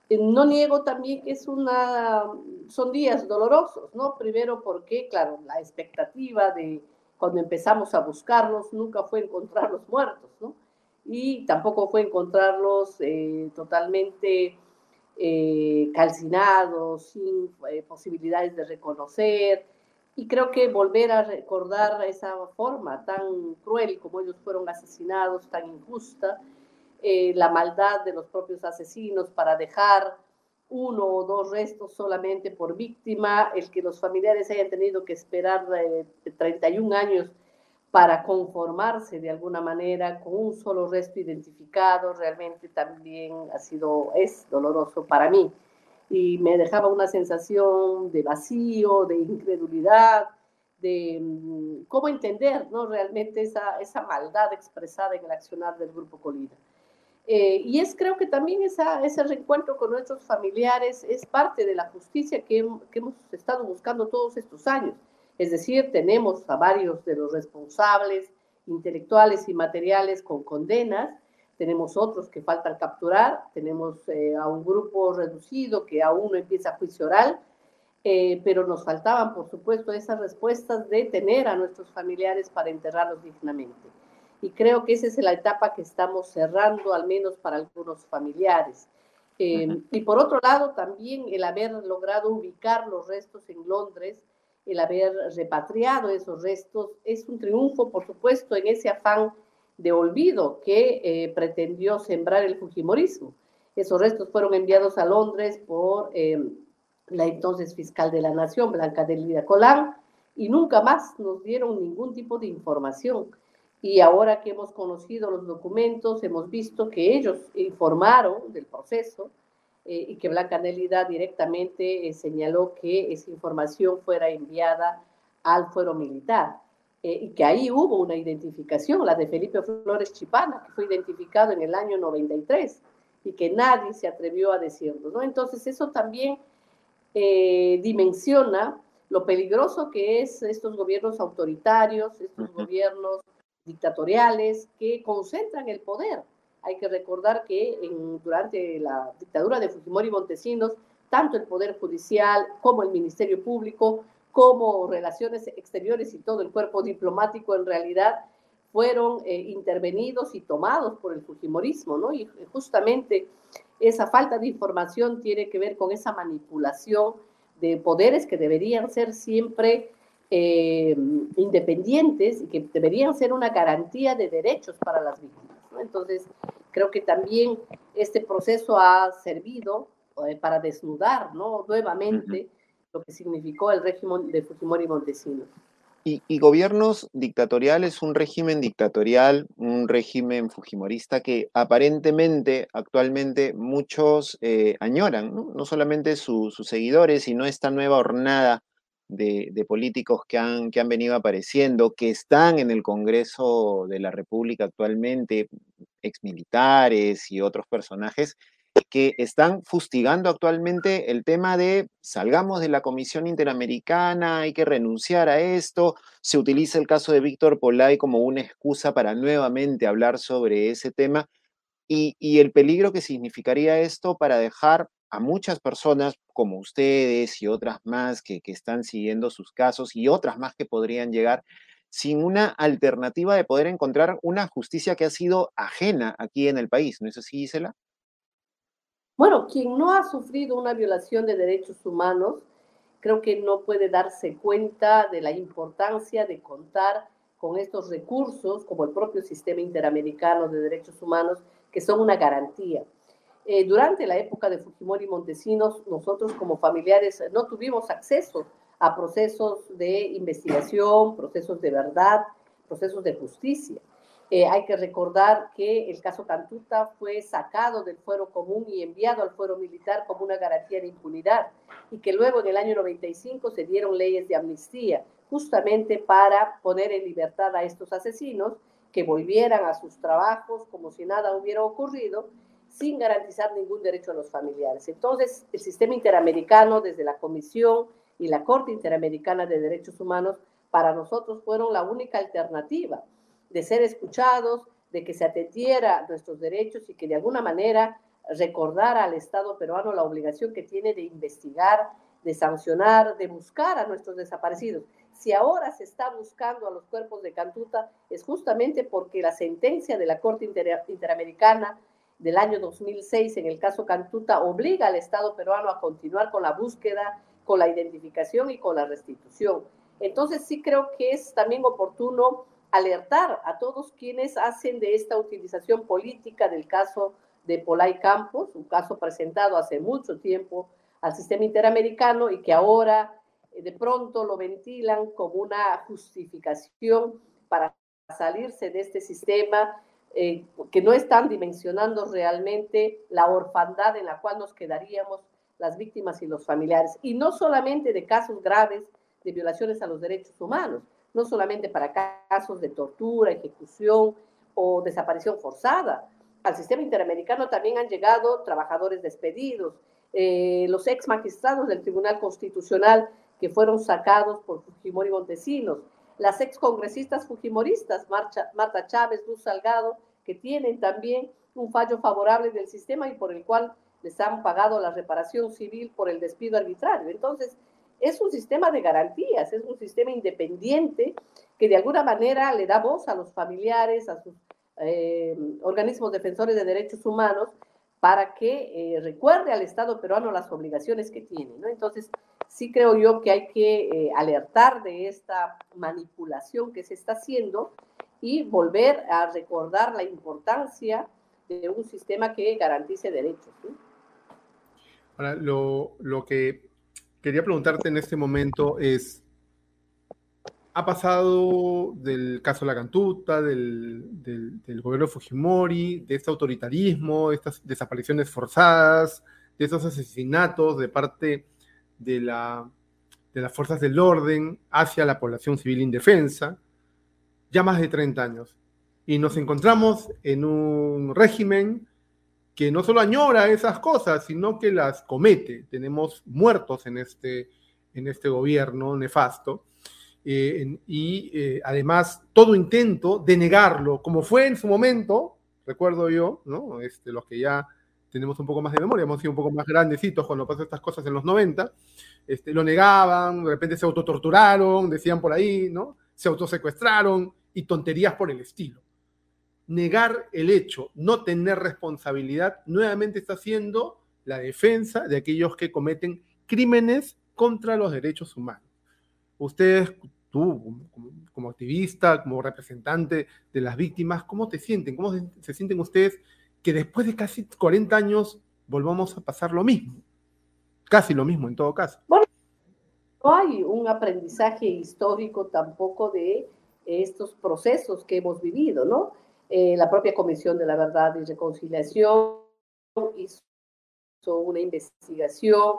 no niego también que es una, son días dolorosos, ¿no? Primero porque, claro, la expectativa de cuando empezamos a buscarlos nunca fue encontrarlos muertos, ¿no? Y tampoco fue encontrarlos totalmente calcinados, sin posibilidades de reconocer, y creo que volver a recordar esa forma tan cruel como ellos fueron asesinados, tan injusta, eh, la maldad de los propios asesinos para dejar uno o dos restos solamente por víctima, el que los familiares hayan tenido que esperar 31 años para conformarse de alguna manera con un solo resto identificado, realmente también ha sido, es doloroso para mí y me dejaba una sensación de vacío, de incredulidad, de mm, cómo entender ¿no? realmente esa, esa maldad expresada en el accionar del Grupo Colina. Eh, y es creo que también esa, ese reencuentro con nuestros familiares es parte de la justicia que, que hemos estado buscando todos estos años. Es decir, tenemos a varios de los responsables intelectuales y materiales con condenas, tenemos otros que faltan capturar, tenemos eh, a un grupo reducido que aún no empieza juicio oral, eh, pero nos faltaban, por supuesto, esas respuestas de tener a nuestros familiares para enterrarlos dignamente. Y creo que esa es la etapa que estamos cerrando, al menos para algunos familiares. Eh, y por otro lado, también el haber logrado ubicar los restos en Londres, el haber repatriado esos restos, es un triunfo, por supuesto, en ese afán de olvido que eh, pretendió sembrar el Fujimorismo. Esos restos fueron enviados a Londres por em, la entonces fiscal de la Nación, Blanca Delida Colán, y nunca más nos dieron ningún tipo de información. Y ahora que hemos conocido los documentos, hemos visto que ellos informaron del proceso eh, y que Blanca Delida directamente eh, señaló que esa información fuera enviada al fuero militar. Eh, y que ahí hubo una identificación, la de Felipe Flores Chipana, que fue identificado en el año 93 y que nadie se atrevió a decirlo, ¿no? Entonces eso también eh, dimensiona lo peligroso que es estos gobiernos autoritarios, estos gobiernos dictatoriales que concentran el poder. Hay que recordar que durante la dictadura de Fujimori Montesinos, tanto el Poder Judicial como el Ministerio Público como relaciones exteriores y todo el cuerpo diplomático en realidad fueron eh, intervenidos y tomados por el Fujimorismo, ¿no? Y justamente esa falta de información tiene que ver con esa manipulación de poderes que deberían ser siempre eh, independientes y que deberían ser una garantía de derechos para las víctimas. ¿no? Entonces, creo que también este proceso ha servido eh, para desnudar ¿no? nuevamente lo que significó el régimen de Fujimori y Montesinos. Y, gobiernos dictatoriales, un régimen dictatorial, un régimen fujimorista que aparentemente actualmente muchos eh, añoran, ¿no? solamente sus seguidores, sino esta nueva hornada de, políticos que han, que han venido apareciendo, que están en el Congreso de la República actualmente, exmilitares y otros personajes, que están fustigando actualmente el tema de salgamos de la Comisión Interamericana, hay que renunciar a esto. Se utiliza el caso de Víctor Polay como una excusa para nuevamente hablar sobre ese tema y, el peligro que significaría esto para dejar a muchas personas como ustedes y otras más que, que están siguiendo sus casos y otras más que podrían llegar sin una alternativa de poder encontrar una justicia que ha sido ajena aquí en el país. ¿No es así, Gisela? Bueno, quien no ha sufrido una violación de derechos humanos, creo que no puede darse cuenta de la importancia de contar con estos recursos, como el propio sistema interamericano de derechos humanos, que son una garantía. Eh, durante la época de Fujimori Montesinos, nosotros como familiares no tuvimos acceso a procesos de investigación, procesos de verdad, procesos de justicia. Eh, hay que recordar que el caso Cantuta fue sacado del fuero común y enviado al fuero militar como una garantía de impunidad y que luego en el año 95 se dieron leyes de amnistía justamente para poner en libertad a estos asesinos que volvieran a sus trabajos como si nada hubiera ocurrido sin garantizar ningún derecho a los familiares. Entonces, el sistema interamericano, desde la Comisión y la Corte Interamericana de Derechos Humanos, para nosotros fueron la única alternativa de ser escuchados, de que se atendiera nuestros derechos y que de alguna manera recordara al Estado peruano la obligación que tiene de investigar, de sancionar, de buscar a nuestros desaparecidos. Si ahora se está buscando a los cuerpos de Cantuta, es justamente porque la sentencia de la Corte Interamericana del año 2006 en el caso Cantuta obliga al Estado peruano a continuar con la búsqueda, con la identificación y con la restitución. Entonces sí creo que es también oportuno alertar a todos quienes hacen de esta utilización política del caso de Polay Campos, un caso presentado hace mucho tiempo al sistema interamericano y que ahora eh, de pronto lo ventilan como una justificación para salirse de este sistema, eh, que no están dimensionando realmente la orfandad en la cual nos quedaríamos las víctimas y los familiares. Y no solamente de casos graves de violaciones a los derechos humanos, no solamente para casos de tortura, ejecución o desaparición forzada. Al sistema interamericano también han llegado trabajadores despedidos, eh, los ex magistrados del Tribunal Constitucional que fueron sacados por Fujimori Montesinos, las ex congresistas fujimoristas, Marta Chávez, Luz Salgado, que tienen también un fallo favorable del sistema y por el cual les han pagado la reparación civil por el despido arbitrario. Entonces, es un sistema de garantías, es un sistema independiente que de alguna manera le da voz a los familiares, a sus eh, organismos defensores de derechos humanos, para que eh, recuerde al Estado peruano las obligaciones que tiene. Entonces, sí creo yo que hay que eh, alertar de esta manipulación que se está haciendo y volver a recordar la importancia de un sistema que garantice derechos. Ahora, lo, lo que quería preguntarte en este momento es, ha pasado del caso La Cantuta, del, del, gobierno de Fujimori, de este autoritarismo, de estas desapariciones forzadas, de esos asesinatos de parte de, la, de las fuerzas del orden hacia la población civil indefensa, ya más de 30 años. Y nos encontramos en un régimen que no solo añora esas cosas, sino que las comete. Tenemos muertos en este, en este gobierno nefasto. Eh, y eh, además todo intento de negarlo, como fue en su momento, recuerdo yo, ¿no? Este, los que ya tenemos un poco más de memoria, hemos sido un poco más grandecitos cuando pasan estas cosas en los 90, este, lo negaban, de repente se autotorturaron, decían por ahí, ¿no? Se autosecuestraron y tonterías por el estilo negar el hecho, no tener responsabilidad, nuevamente está haciendo la defensa de aquellos que cometen crímenes contra los derechos humanos. Ustedes, tú como, activista, como representante de las víctimas, ¿cómo te sienten? ¿Cómo se, sienten ustedes que después de casi 40 años volvamos a pasar lo mismo? Casi lo mismo en todo caso. Bueno, no hay un aprendizaje histórico tampoco de estos procesos que hemos vivido, ¿no? Eh, la propia Comisión de la Verdad y Reconciliación hizo una investigación,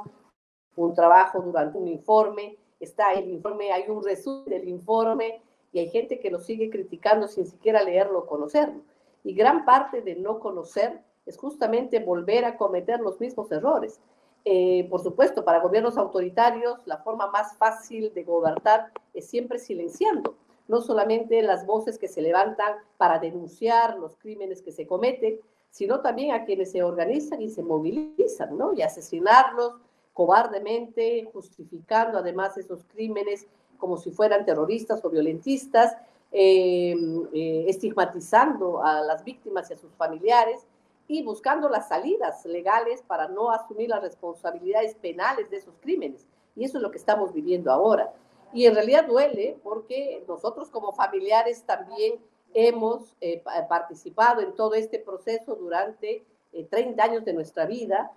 un trabajo durante un informe, está el informe, hay un resumen del informe y hay gente que lo sigue criticando sin siquiera leerlo o conocerlo. Y gran parte de no conocer es justamente volver a cometer los mismos errores. Eh, por supuesto, para gobiernos autoritarios, la forma más fácil de gobernar es siempre silenciando, no solamente las voces que se levantan para denunciar los crímenes que se cometen, sino también a quienes se organizan y se movilizan, ¿no? Y asesinarlos cobardemente, justificando además esos crímenes como si fueran terroristas o violentistas, eh, eh, estigmatizando a las víctimas y a sus familiares y buscando las salidas legales para no asumir las responsabilidades penales de esos crímenes. Y eso es lo que estamos viviendo ahora. Y en realidad duele porque nosotros como familiares también hemos eh, participado en todo este proceso durante 30 años de nuestra vida,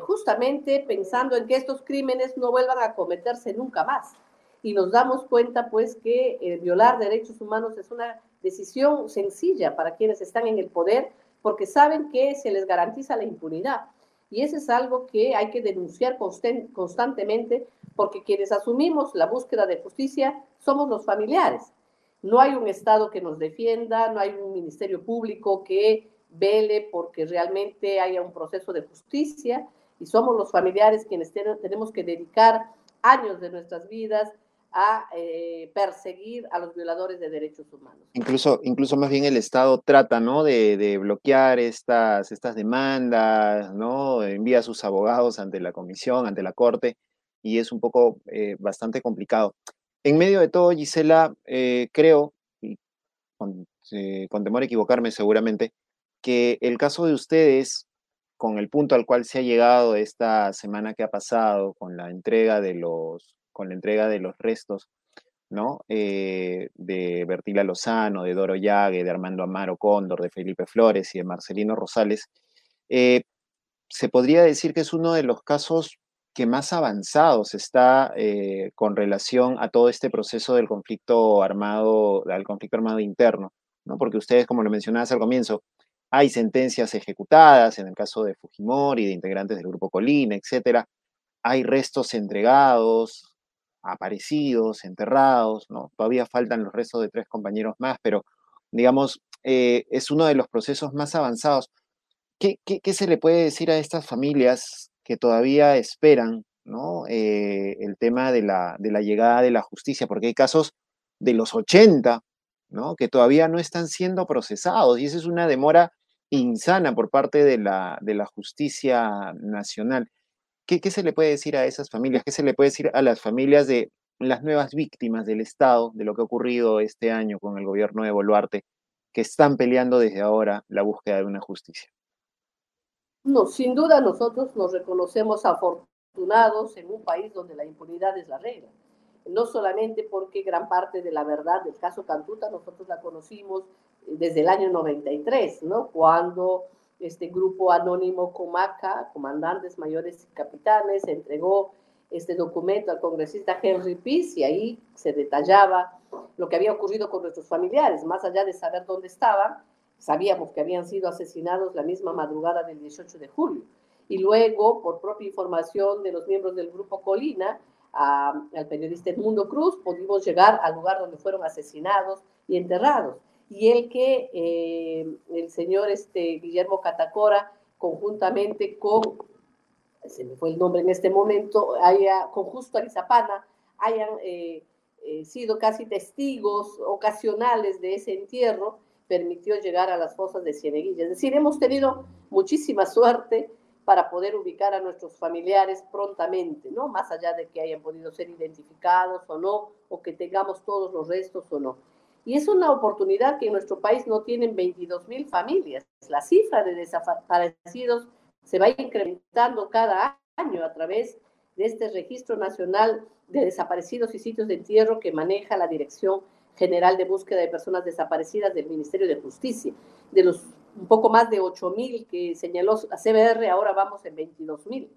justamente pensando en que estos crímenes no vuelvan a cometerse nunca más y nos damos cuenta pues que eh, violar derechos humanos es una decisión sencilla para quienes están en el poder porque saben que se les garantiza la impunidad. Y eso es algo que hay que denunciar constantemente porque quienes asumimos la búsqueda de justicia somos los familiares. No hay un Estado que nos defienda, no hay un Ministerio Público que vele porque realmente haya un proceso de justicia y somos los familiares quienes tenemos que dedicar años de nuestras vidas a eh, perseguir a los violadores de derechos humanos. Incluso, incluso más bien el Estado trata ¿no? de, bloquear estas, estas demandas, ¿no? envía a sus abogados ante la comisión, ante la corte, y es un poco eh, bastante complicado. En medio de todo, Gisela, eh, creo, y con, con temor a equivocarme seguramente, que el caso de ustedes, con el punto al cual se ha llegado esta semana que ha pasado, con la entrega de los con la entrega de los restos, ¿no? Eh, de Bertila Lozano, de Doro Llague, de Armando Amaro Cóndor, de Felipe Flores y de Marcelino Rosales, eh, se podría decir que es uno de los casos que más avanzados está eh, con relación a todo este proceso del conflicto armado, al conflicto armado interno, ¿no? Porque ustedes, como lo mencionabas al comienzo, hay sentencias ejecutadas en el caso de Fujimori, de integrantes del Grupo Colina, etcétera. Hay restos entregados, aparecidos, enterrados, ¿no? Todavía faltan los restos de tres compañeros más, pero digamos, eh, es uno de los procesos más avanzados. ¿Qué, se le puede decir a estas familias que todavía esperan ¿no? Eh, el tema de la, de la, llegada de la justicia? Porque hay casos de los 80 ¿no? que todavía no están siendo procesados y esa es una demora insana por parte de la, justicia nacional. ¿Qué, se le puede decir a esas familias? ¿Qué se le puede decir a las familias de las nuevas víctimas del Estado, de lo que ha ocurrido este año con el gobierno de Boluarte, que están peleando desde ahora la búsqueda de una justicia? No, sin duda nosotros nos reconocemos afortunados en un país donde la impunidad es la regla. No solamente porque gran parte de la verdad del caso Cantuta nosotros la conocimos desde el año 93, ¿no? Cuando este grupo anónimo Comaca, comandantes mayores y capitanes, entregó este documento al congresista Henry Peace y ahí se detallaba lo que había ocurrido con nuestros familiares, más allá de saber dónde estaban, sabíamos que habían sido asesinados la misma madrugada del 18 de julio. Y luego, por propia información de los miembros del grupo Colina, al periodista Edmundo Cruz, pudimos llegar al lugar donde fueron asesinados y enterrados y el que eh, el señor este, Guillermo Catacora, conjuntamente con, se me fue el nombre en este momento, haya, con Justo Arizapana, hayan eh, eh, sido casi testigos ocasionales de ese entierro, permitió llegar a las fosas de Cieneguilla. Es decir, hemos tenido muchísima suerte para poder ubicar a nuestros familiares prontamente, ¿no? Más allá de que hayan podido ser identificados o no, o que tengamos todos los restos o no. Y es una oportunidad que en nuestro país no tienen 22 mil familias. La cifra de desaparecidos se va incrementando cada año a través de este registro nacional de desaparecidos y sitios de entierro que maneja la Dirección General de Búsqueda de Personas Desaparecidas del Ministerio de Justicia. De los un poco más de 8 mil que señaló la CBR, ahora vamos en 22 mil.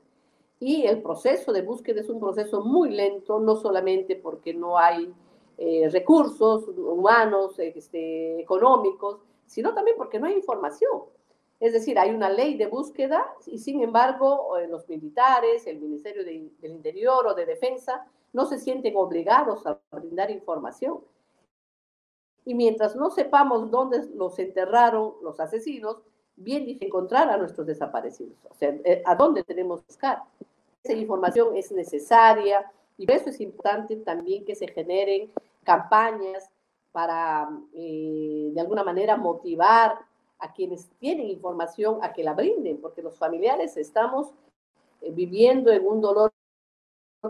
Y el proceso de búsqueda es un proceso muy lento, no solamente porque no hay eh, recursos humanos, este, económicos, sino también porque no hay información. Es decir, hay una ley de búsqueda y sin embargo eh, los militares, el Ministerio del Interior o de Defensa no se sienten obligados a brindar información. Y mientras no sepamos dónde los enterraron los asesinos, bien encontrar a nuestros desaparecidos, o sea, eh, a dónde tenemos que buscar. Esa información es necesaria y por eso es importante también que se generen campañas para, eh, de alguna manera, motivar a quienes tienen información a que la brinden, porque los familiares estamos eh, viviendo en un dolor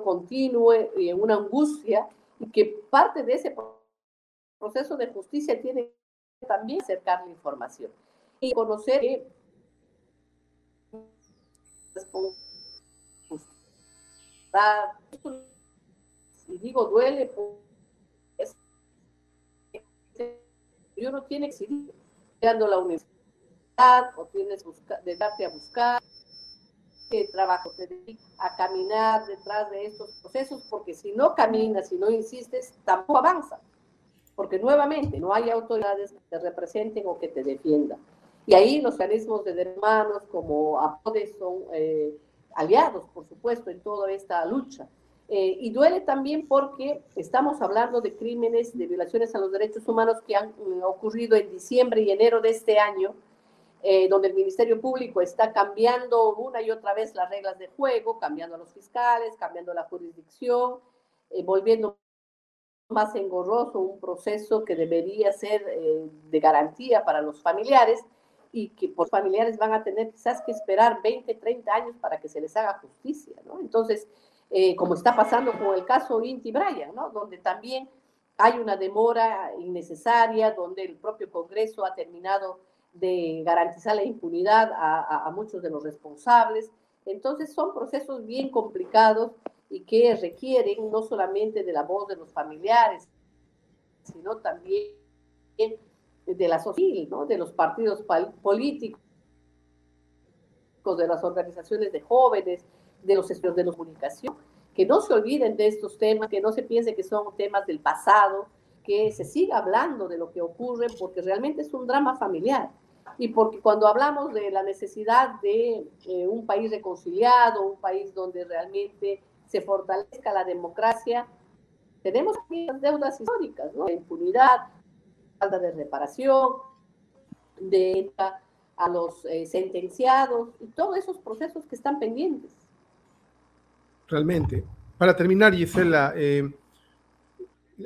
continuo y en una angustia y que parte de ese proceso de justicia tiene también acercar la información. Y conocer que y digo duele pues, uno tiene que ir a la universidad o tienes de darte a buscar qué trabajo te dedicas a caminar detrás de estos procesos porque si no caminas, si no insistes, tampoco avanza porque nuevamente no hay autoridades que te representen o que te defiendan. Y ahí los organismos de derechos como APODE son eh, aliados, por supuesto, en toda esta lucha. Eh, y duele también porque estamos hablando de crímenes, de violaciones a los derechos humanos que han mm, ocurrido en diciembre y enero de este año, eh, donde el Ministerio Público está cambiando una y otra vez las reglas de juego, cambiando a los fiscales, cambiando la jurisdicción, volviendo más engorroso, un proceso que debería ser eh, de garantía para los familiares y que por familiares van a tener quizás que esperar 20, 30 años para que se les haga justicia, ¿no? Entonces, eh, como está pasando con el caso Inti Bryan, ¿no? Donde también hay una demora innecesaria, donde el propio Congreso ha terminado de garantizar la impunidad a muchos de los responsables. Entonces, son procesos bien complicados y que requieren no solamente de la voz de los familiares, sino también de la sociedad, ¿no? de los partidos políticos, de las organizaciones de jóvenes, de los estudios de la comunicación, que no se olviden de estos temas, que no se piense que son temas del pasado, que se siga hablando de lo que ocurre, porque realmente es un drama familiar. Y porque cuando hablamos de la necesidad de eh, un país reconciliado, un país donde realmente se fortalezca la democracia, tenemos deudas históricas, ¿no? De impunidad, falta de reparación, de a los eh, sentenciados y todos esos procesos que están pendientes. Realmente. Para terminar, Gisela, eh,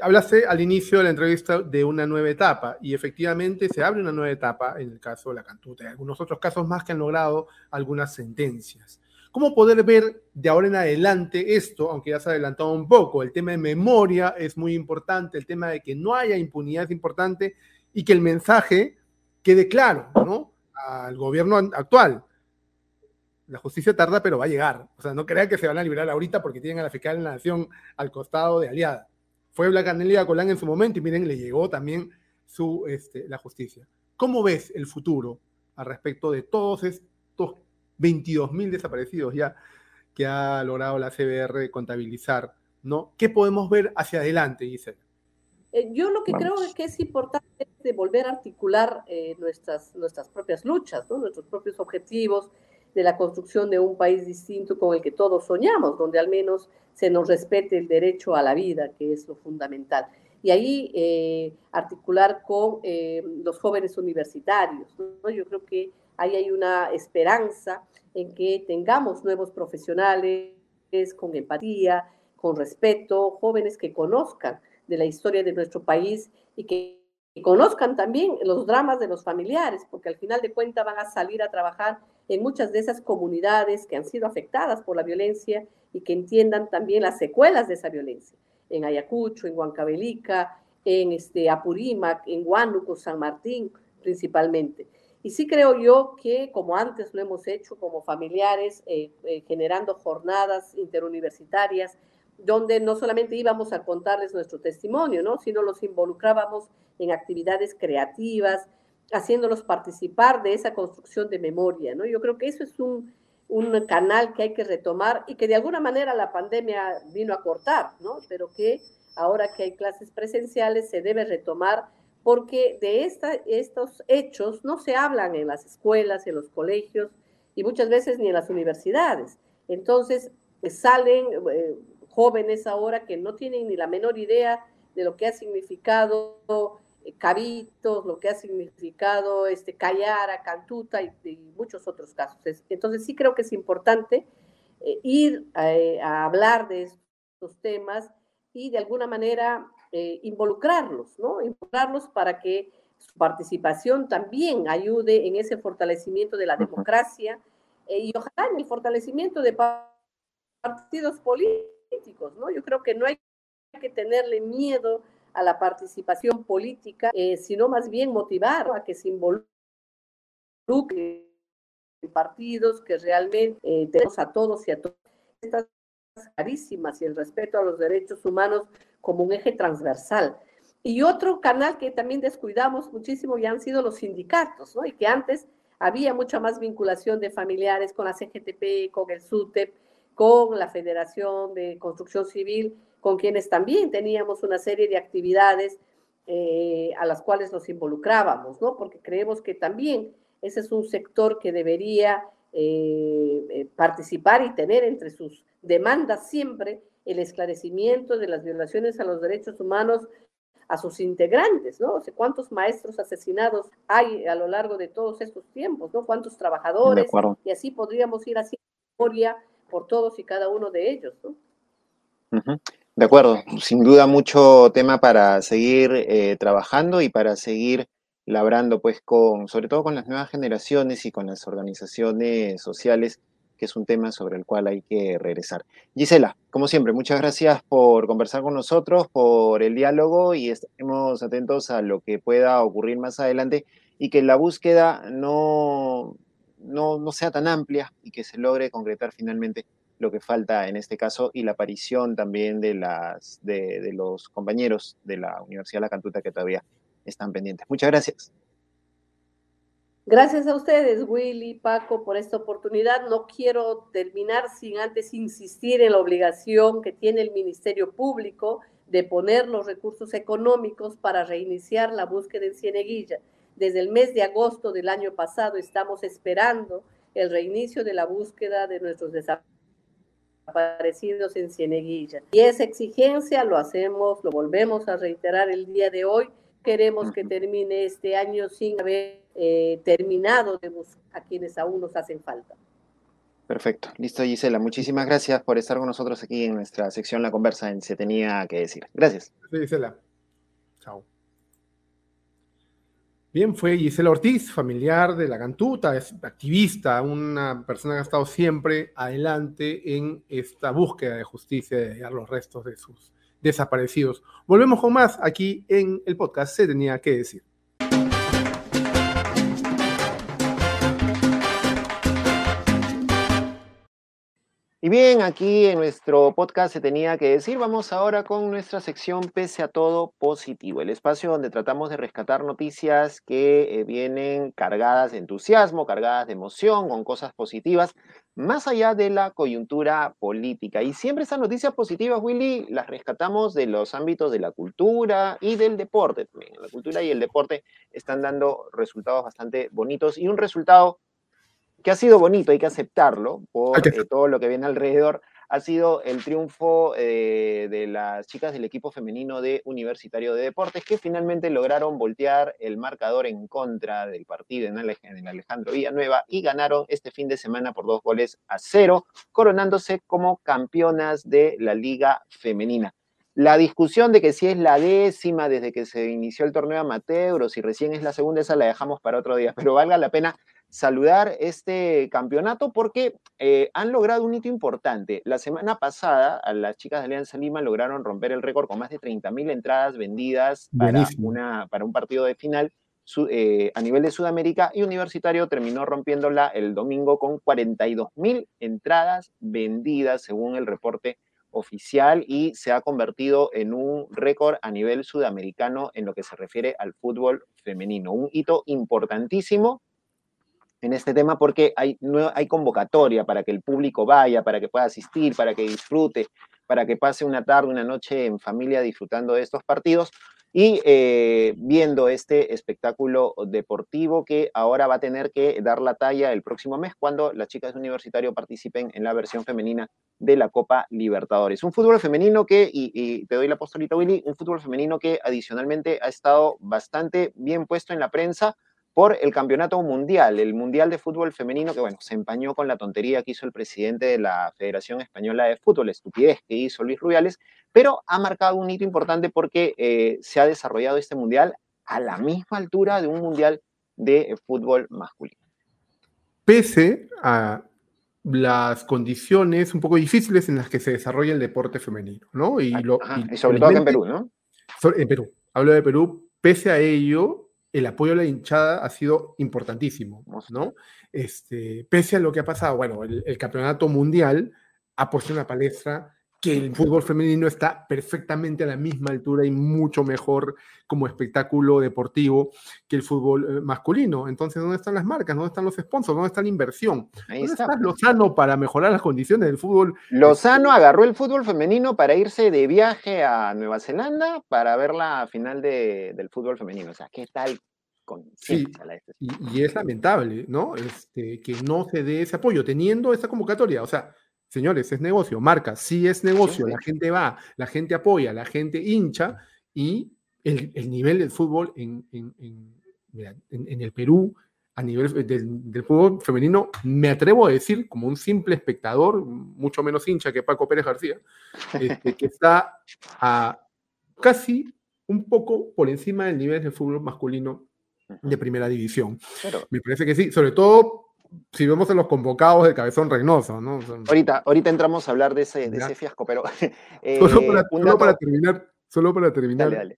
hablaste al inicio de la entrevista de una nueva etapa y efectivamente se abre una nueva etapa en el caso de la Cantuta y algunos otros casos más que han logrado algunas sentencias. ¿Cómo poder ver de ahora en adelante esto, aunque ya se ha adelantado un poco? El tema de memoria es muy importante, el tema de que no haya impunidad es importante y que el mensaje quede claro, ¿no? Al gobierno actual. La justicia tarda, pero va a llegar. O sea, no crean que se van a liberar ahorita porque tienen a la fiscal de la nación al costado de aliada. Fue Blanca Colán en su momento y miren, le llegó también su, este, la justicia. ¿Cómo ves el futuro al respecto de todos estos 22.000 desaparecidos ya que ha logrado la CBR contabilizar, ¿no? ¿Qué podemos ver hacia adelante, Gisela? Eh, yo lo que creo es que es importante de volver a articular eh, nuestras, nuestras propias luchas, ¿no? nuestros propios objetivos de la construcción de un país distinto con el que todos soñamos, donde al menos se nos respete el derecho a la vida, que es lo fundamental. Y ahí eh, articular con los jóvenes universitarios. ¿no? Yo creo que ahí hay una esperanza en que tengamos nuevos profesionales con empatía, con respeto, jóvenes que conozcan de la historia de nuestro país y que conozcan también los dramas de los familiares, porque al final de cuentas van a salir a trabajar en muchas de esas comunidades que han sido afectadas por la violencia y que entiendan también las secuelas de esa violencia. En Ayacucho, en Huancavelica, en este, Apurímac, en Huánuco, San Martín principalmente. Y sí creo yo que, como antes lo hemos hecho como familiares, eh, eh, generando jornadas interuniversitarias, donde no solamente íbamos a contarles nuestro testimonio, ¿no? sino los involucrábamos en actividades creativas, haciéndolos participar de esa construcción de memoria. ¿no? Yo creo que eso es un, un canal que hay que retomar y que de alguna manera la pandemia vino a cortar, ¿no? pero que ahora que hay clases presenciales se debe retomar porque de estos hechos no se hablan en las escuelas, en los colegios y muchas veces ni en las universidades. Entonces salen eh, jóvenes ahora que no tienen ni la menor idea de lo que ha significado Cabitos, lo que ha significado este, Cayara, Cantuta y, muchos otros casos. Entonces sí creo que es importante eh, ir a, hablar de estos temas y de alguna manera involucrarlos, ¿no? Involucrarlos para que su participación también ayude en ese fortalecimiento de la democracia y ojalá en el fortalecimiento de partidos políticos, ¿no? Yo creo que no hay que tenerle miedo a la participación política, eh, sino más bien motivar a que se involucren partidos que realmente eh, tenemos a todos y a todas estas carísimas y el respeto a los derechos humanos como un eje transversal. Y otro canal que también descuidamos muchísimo ya han sido los sindicatos, ¿no? Y que antes había mucha más vinculación de familiares con la CGTP, con el SUTEP, con la Federación de Construcción Civil, con quienes también teníamos una serie de actividades eh, a las cuales nos involucrábamos, ¿no? Porque creemos que también ese es un sector que debería eh, eh, participar y tener entre sus demandas siempre el esclarecimiento de las violaciones a los derechos humanos a sus integrantes, ¿no? O sea, cuántos maestros asesinados hay a lo largo de todos estos tiempos, ¿no? Cuántos trabajadores, y así podríamos ir haciendo memoria por todos y cada uno de ellos, ¿no? De acuerdo, sin duda mucho tema para seguir eh, trabajando y para seguir labrando, pues, con, sobre todo con las nuevas generaciones y con las organizaciones sociales, que es un tema sobre el cual hay que regresar. Gisela, como siempre, muchas gracias por conversar con nosotros, por el diálogo y estemos atentos a lo que pueda ocurrir más adelante y que la búsqueda no, no, no sea tan amplia y que se logre concretar finalmente lo que falta en este caso y la aparición también de, las, de, los compañeros de la Universidad de La Cantuta que todavía están pendientes. Muchas gracias. Gracias a ustedes, Willy, Paco, por esta oportunidad. No quiero terminar sin antes insistir en la obligación que tiene el Ministerio Público de poner los recursos económicos para reiniciar la búsqueda en Cieneguilla. Desde el mes de agosto del año pasado estamos esperando el reinicio de la búsqueda de nuestros desaparecidos aparecidos en Cieneguilla. Y esa exigencia lo hacemos, lo volvemos a reiterar el día de hoy. Queremos que termine este año sin haber eh, terminado de buscar a quienes aún nos hacen falta. Perfecto. Listo, Gisela. Muchísimas gracias por estar con nosotros aquí en nuestra sección La Conversa en Se Tenía que Decir. Gracias. Gisela. Chao. Bien, fue Gisela Ortiz, familiar de la Cantuta, activista, una persona que ha estado siempre adelante en esta búsqueda de justicia de hallar los restos de sus desaparecidos. Volvemos con más aquí en el podcast Se tenía que decir. Y bien, aquí en nuestro podcast se tenía que decir, vamos ahora con nuestra sección Pese a todo positivo, el espacio donde tratamos de rescatar noticias que eh, vienen cargadas de entusiasmo, cargadas de emoción, con cosas positivas, más allá de la coyuntura política. Y siempre esas noticias positivas, Willy, las rescatamos de los ámbitos de la cultura y del deporte también. La cultura y el deporte están dando resultados bastante bonitos y un resultado que ha sido bonito, hay que aceptarlo por eh, todo lo que viene alrededor, ha sido el triunfo eh, de las chicas del equipo femenino de Universitario de Deportes, que finalmente lograron voltear el marcador en contra del partido en, el Alejandro Villanueva y ganaron este fin de semana por dos goles a cero, coronándose como campeonas de la Liga Femenina. La discusión de que si es la décima desde que se inició el torneo amateur o si recién es la segunda, esa la dejamos para otro día, pero valga la pena saludar este campeonato porque eh, han logrado un hito importante. La semana pasada, a las chicas de Alianza Lima lograron romper el récord con más de 30.000 entradas vendidas para, una, para un partido de final eh, a nivel de Sudamérica y Universitario terminó rompiéndola el domingo con 42.000 entradas vendidas según el reporte oficial y se ha convertido en un récord a nivel sudamericano en lo que se refiere al fútbol femenino. Un hito importantísimo en este tema porque hay, no, hay convocatoria para que el público vaya, para que pueda asistir, para que disfrute, para que pase una tarde, una noche en familia disfrutando de estos partidos y eh, viendo este espectáculo deportivo que ahora va a tener que dar la talla el próximo mes cuando las chicas de universitario participen en la versión femenina de la Copa Libertadores. Un fútbol femenino que, y, te doy la postolita Willy, un fútbol femenino que adicionalmente ha estado bastante bien puesto en la prensa por el campeonato mundial, el mundial de fútbol femenino que, bueno, se empañó con la tontería que hizo el presidente de la Federación Española de Fútbol, la estupidez que hizo Luis Rubiales, pero ha marcado un hito importante porque eh, se ha desarrollado este mundial a la misma altura de un mundial de fútbol masculino. Pese a las condiciones un poco difíciles en las que se desarrolla el deporte femenino, ¿no? Y, sobre todo en Perú, ¿no? En Perú, hablo de Perú, pese a ello, el apoyo a la hinchada ha sido importantísimo, ¿no? Este, pese a lo que ha pasado, bueno, el, el campeonato mundial ha puesto en la palestra que el fútbol femenino está perfectamente a la misma altura y mucho mejor como espectáculo deportivo que el fútbol eh, masculino. Entonces, ¿dónde están las marcas? ¿Dónde están los sponsors? ¿Dónde está la inversión? Ahí ¿Dónde está. Lozano para mejorar las condiciones del fútbol? Lozano agarró el fútbol femenino para irse de viaje a Nueva Zelanda para ver la final del fútbol femenino. O sea, ¿qué tal sí, y, y, es lamentable, ¿no? Este, que no se dé ese apoyo, teniendo esa convocatoria. O sea, Señores, es negocio, marca, sí es negocio, la gente va, la gente apoya, la gente hincha y el, nivel del fútbol en, el Perú, a nivel del, fútbol femenino, me atrevo a decir, como un simple espectador, mucho menos hincha que Paco Pérez García, este, que está a casi un poco por encima del nivel del fútbol masculino de primera división. Me parece que sí, sobre todo si vemos en los convocados de Cabezón Reynoso, ¿no? ahorita, ahorita entramos a hablar de ese, de ese fiasco, pero... Eh, solo, para, terminar, solo para terminar,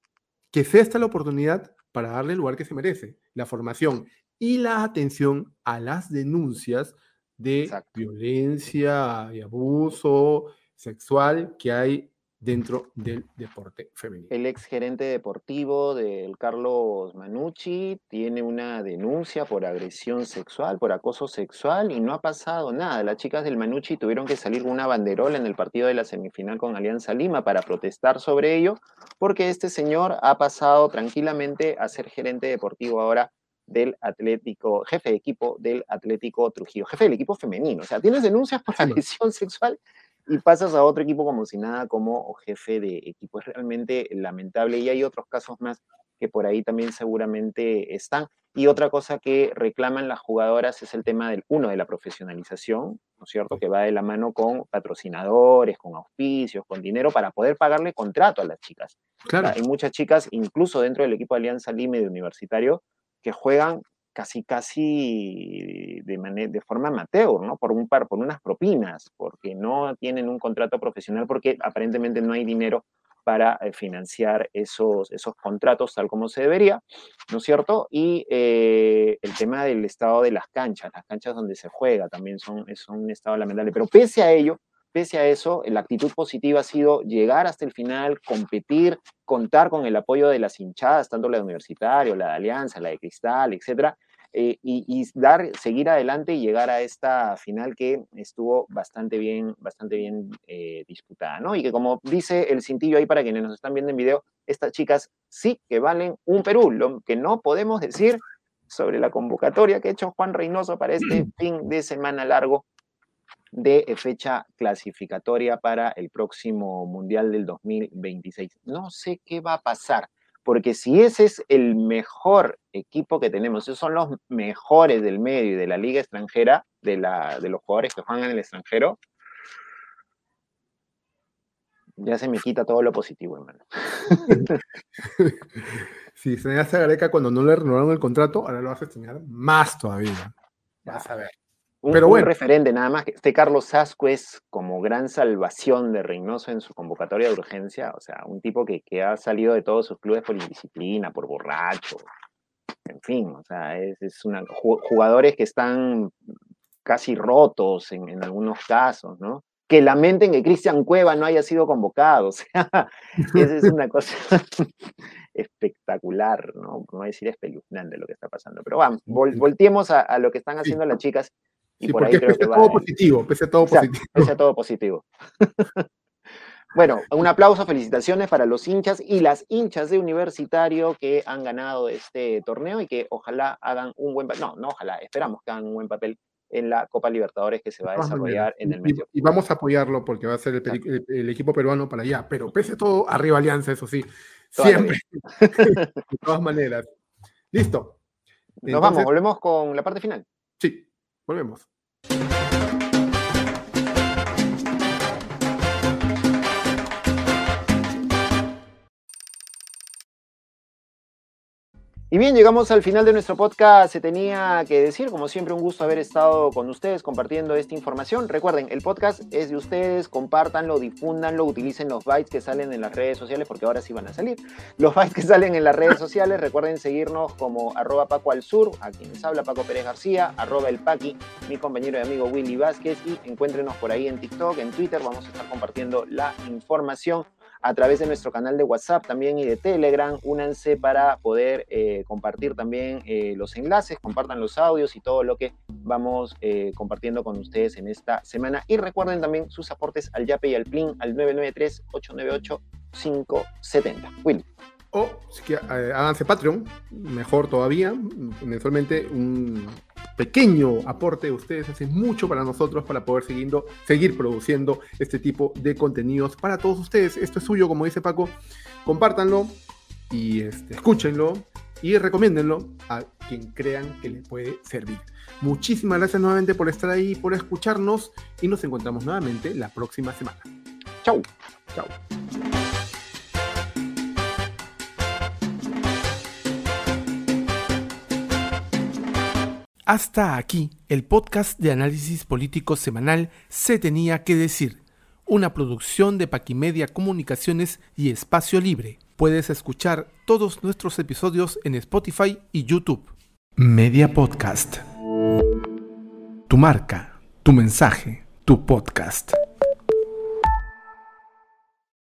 que sea esta la oportunidad para darle el lugar que se merece, la formación y la atención a las denuncias de violencia y abuso sexual que hay dentro del deporte femenino. El ex gerente deportivo del Carlos Manucci tiene una denuncia por agresión sexual, por acoso sexual y no ha pasado nada. Las chicas del Manucci tuvieron que salir con una banderola en el partido de la semifinal con Alianza Lima para protestar sobre ello, porque este señor ha pasado tranquilamente a ser gerente deportivo ahora del Atlético, jefe de equipo del Atlético Trujillo, jefe del equipo femenino. O sea, tienes denuncias por agresión sexual y pasas a otro equipo como si nada, como jefe de equipo. Es realmente lamentable y hay otros casos más que por ahí también seguramente están. Y otra cosa que reclaman las jugadoras es el tema del, uno, de la profesionalización, ¿no es cierto? Que va de la mano con patrocinadores, con auspicios, con dinero para poder pagarle contrato a las chicas. Claro. Hay muchas chicas, incluso dentro del equipo de Alianza Lime de Universitario, que juegan casi casi de, de forma amateur, ¿no? Por, un par, por unas propinas, porque no tienen un contrato profesional, porque aparentemente no hay dinero para eh, financiar esos, esos contratos tal como se debería, ¿no es cierto? Y eh, el tema del estado de las canchas, las canchas donde se juega también son, son un estado lamentable, pero pese a ello, pese a eso, la actitud positiva ha sido llegar hasta el final, competir, contar con el apoyo de las hinchadas, tanto la de Universitario, la de Alianza, la de Cristal, etcétera, eh, y, dar, seguir adelante y llegar a esta final que estuvo bastante bien, bastante bien eh, disputada, ¿no? Y que como dice el cintillo ahí para quienes nos están viendo en video, estas chicas sí que valen un Perú, lo que no podemos decir sobre la convocatoria que ha hecho Juan Reynoso para este fin de semana largo de fecha clasificatoria para el próximo Mundial del 2026. No sé qué va a pasar, porque si ese es el mejor equipo que tenemos, esos son los mejores del medio y de la liga extranjera, de, la, de los jugadores que juegan en el extranjero, ya se me quita todo lo positivo, hermano. Si se me hace Gareca cuando no le renovaron el contrato, ahora lo vas a extrañar más todavía. Vas a ver. Un, Pero bueno. referente nada más. que Este Carlos Sasco es como gran salvación de Reynoso en su convocatoria de urgencia. O sea, un tipo que, que ha salido de todos sus clubes por indisciplina, por borracho. En fin, o sea, es, es una, jugadores que están casi rotos en, en algunos casos, ¿no? que lamenten que Cristian Cueva no haya sido convocado. O sea, esa es una cosa espectacular, ¿no? Como decir espeluznante lo que está pasando. Pero vamos, volteemos a, a, lo que están haciendo las chicas y por ahí creo que todo positivo, pese a todo positivo. Pese a todo positivo. bueno, un aplauso, felicitaciones para los hinchas y las hinchas de Universitario que han ganado este torneo y que ojalá hagan un buen papel. No, no ojalá, esperamos que hagan un buen papel en la Copa Libertadores que se va a desarrollar en el mes y, y, vamos a apoyarlo porque va a ser el, equipo peruano para allá, pero pese a todo, arriba Alianza, eso sí, siempre. de todas maneras. Listo. Nos vamos, volvemos con la parte final. Sí, volvemos. Y bien, llegamos al final de nuestro podcast. Se tenía que decir, como siempre, un gusto haber estado con ustedes compartiendo esta información. Recuerden, el podcast es de ustedes, compártanlo, difúndanlo, utilicen los bytes que salen en las redes sociales, porque ahora sí van a salir. Los bytes que salen en las redes sociales, recuerden seguirnos como arroba Paco al Sur, a quienes habla Paco Pérez García, arroba el Paqui, mi compañero y amigo Willy Vázquez, y encuéntrenos por ahí en TikTok, en Twitter, vamos a estar compartiendo la información a través de nuestro canal de WhatsApp también y de Telegram. Únanse para poder eh, compartir también eh, los enlaces, compartan los audios y todo lo que vamos eh, compartiendo con ustedes en esta semana. Y recuerden también sus aportes al YAPE y al PLIN al 993-898-570. Willy o si háganse Patreon, mejor todavía, mensualmente un pequeño aporte de ustedes hace mucho para nosotros para poder siguiendo, seguir produciendo este tipo de contenidos para todos ustedes. Esto es suyo, como dice Paco, compártanlo y este, escúchenlo y recomiéndenlo a quien crean que le puede servir. Muchísimas gracias nuevamente por estar ahí, por escucharnos y nos encontramos nuevamente la próxima semana. Chau. Chau. Hasta aquí el podcast de análisis político semanal Se tenía que decir, una producción de Paquimedia Comunicaciones y Espacio Libre. Puedes escuchar todos nuestros episodios en Spotify y YouTube. Media Podcast. Tu marca, tu mensaje, tu podcast.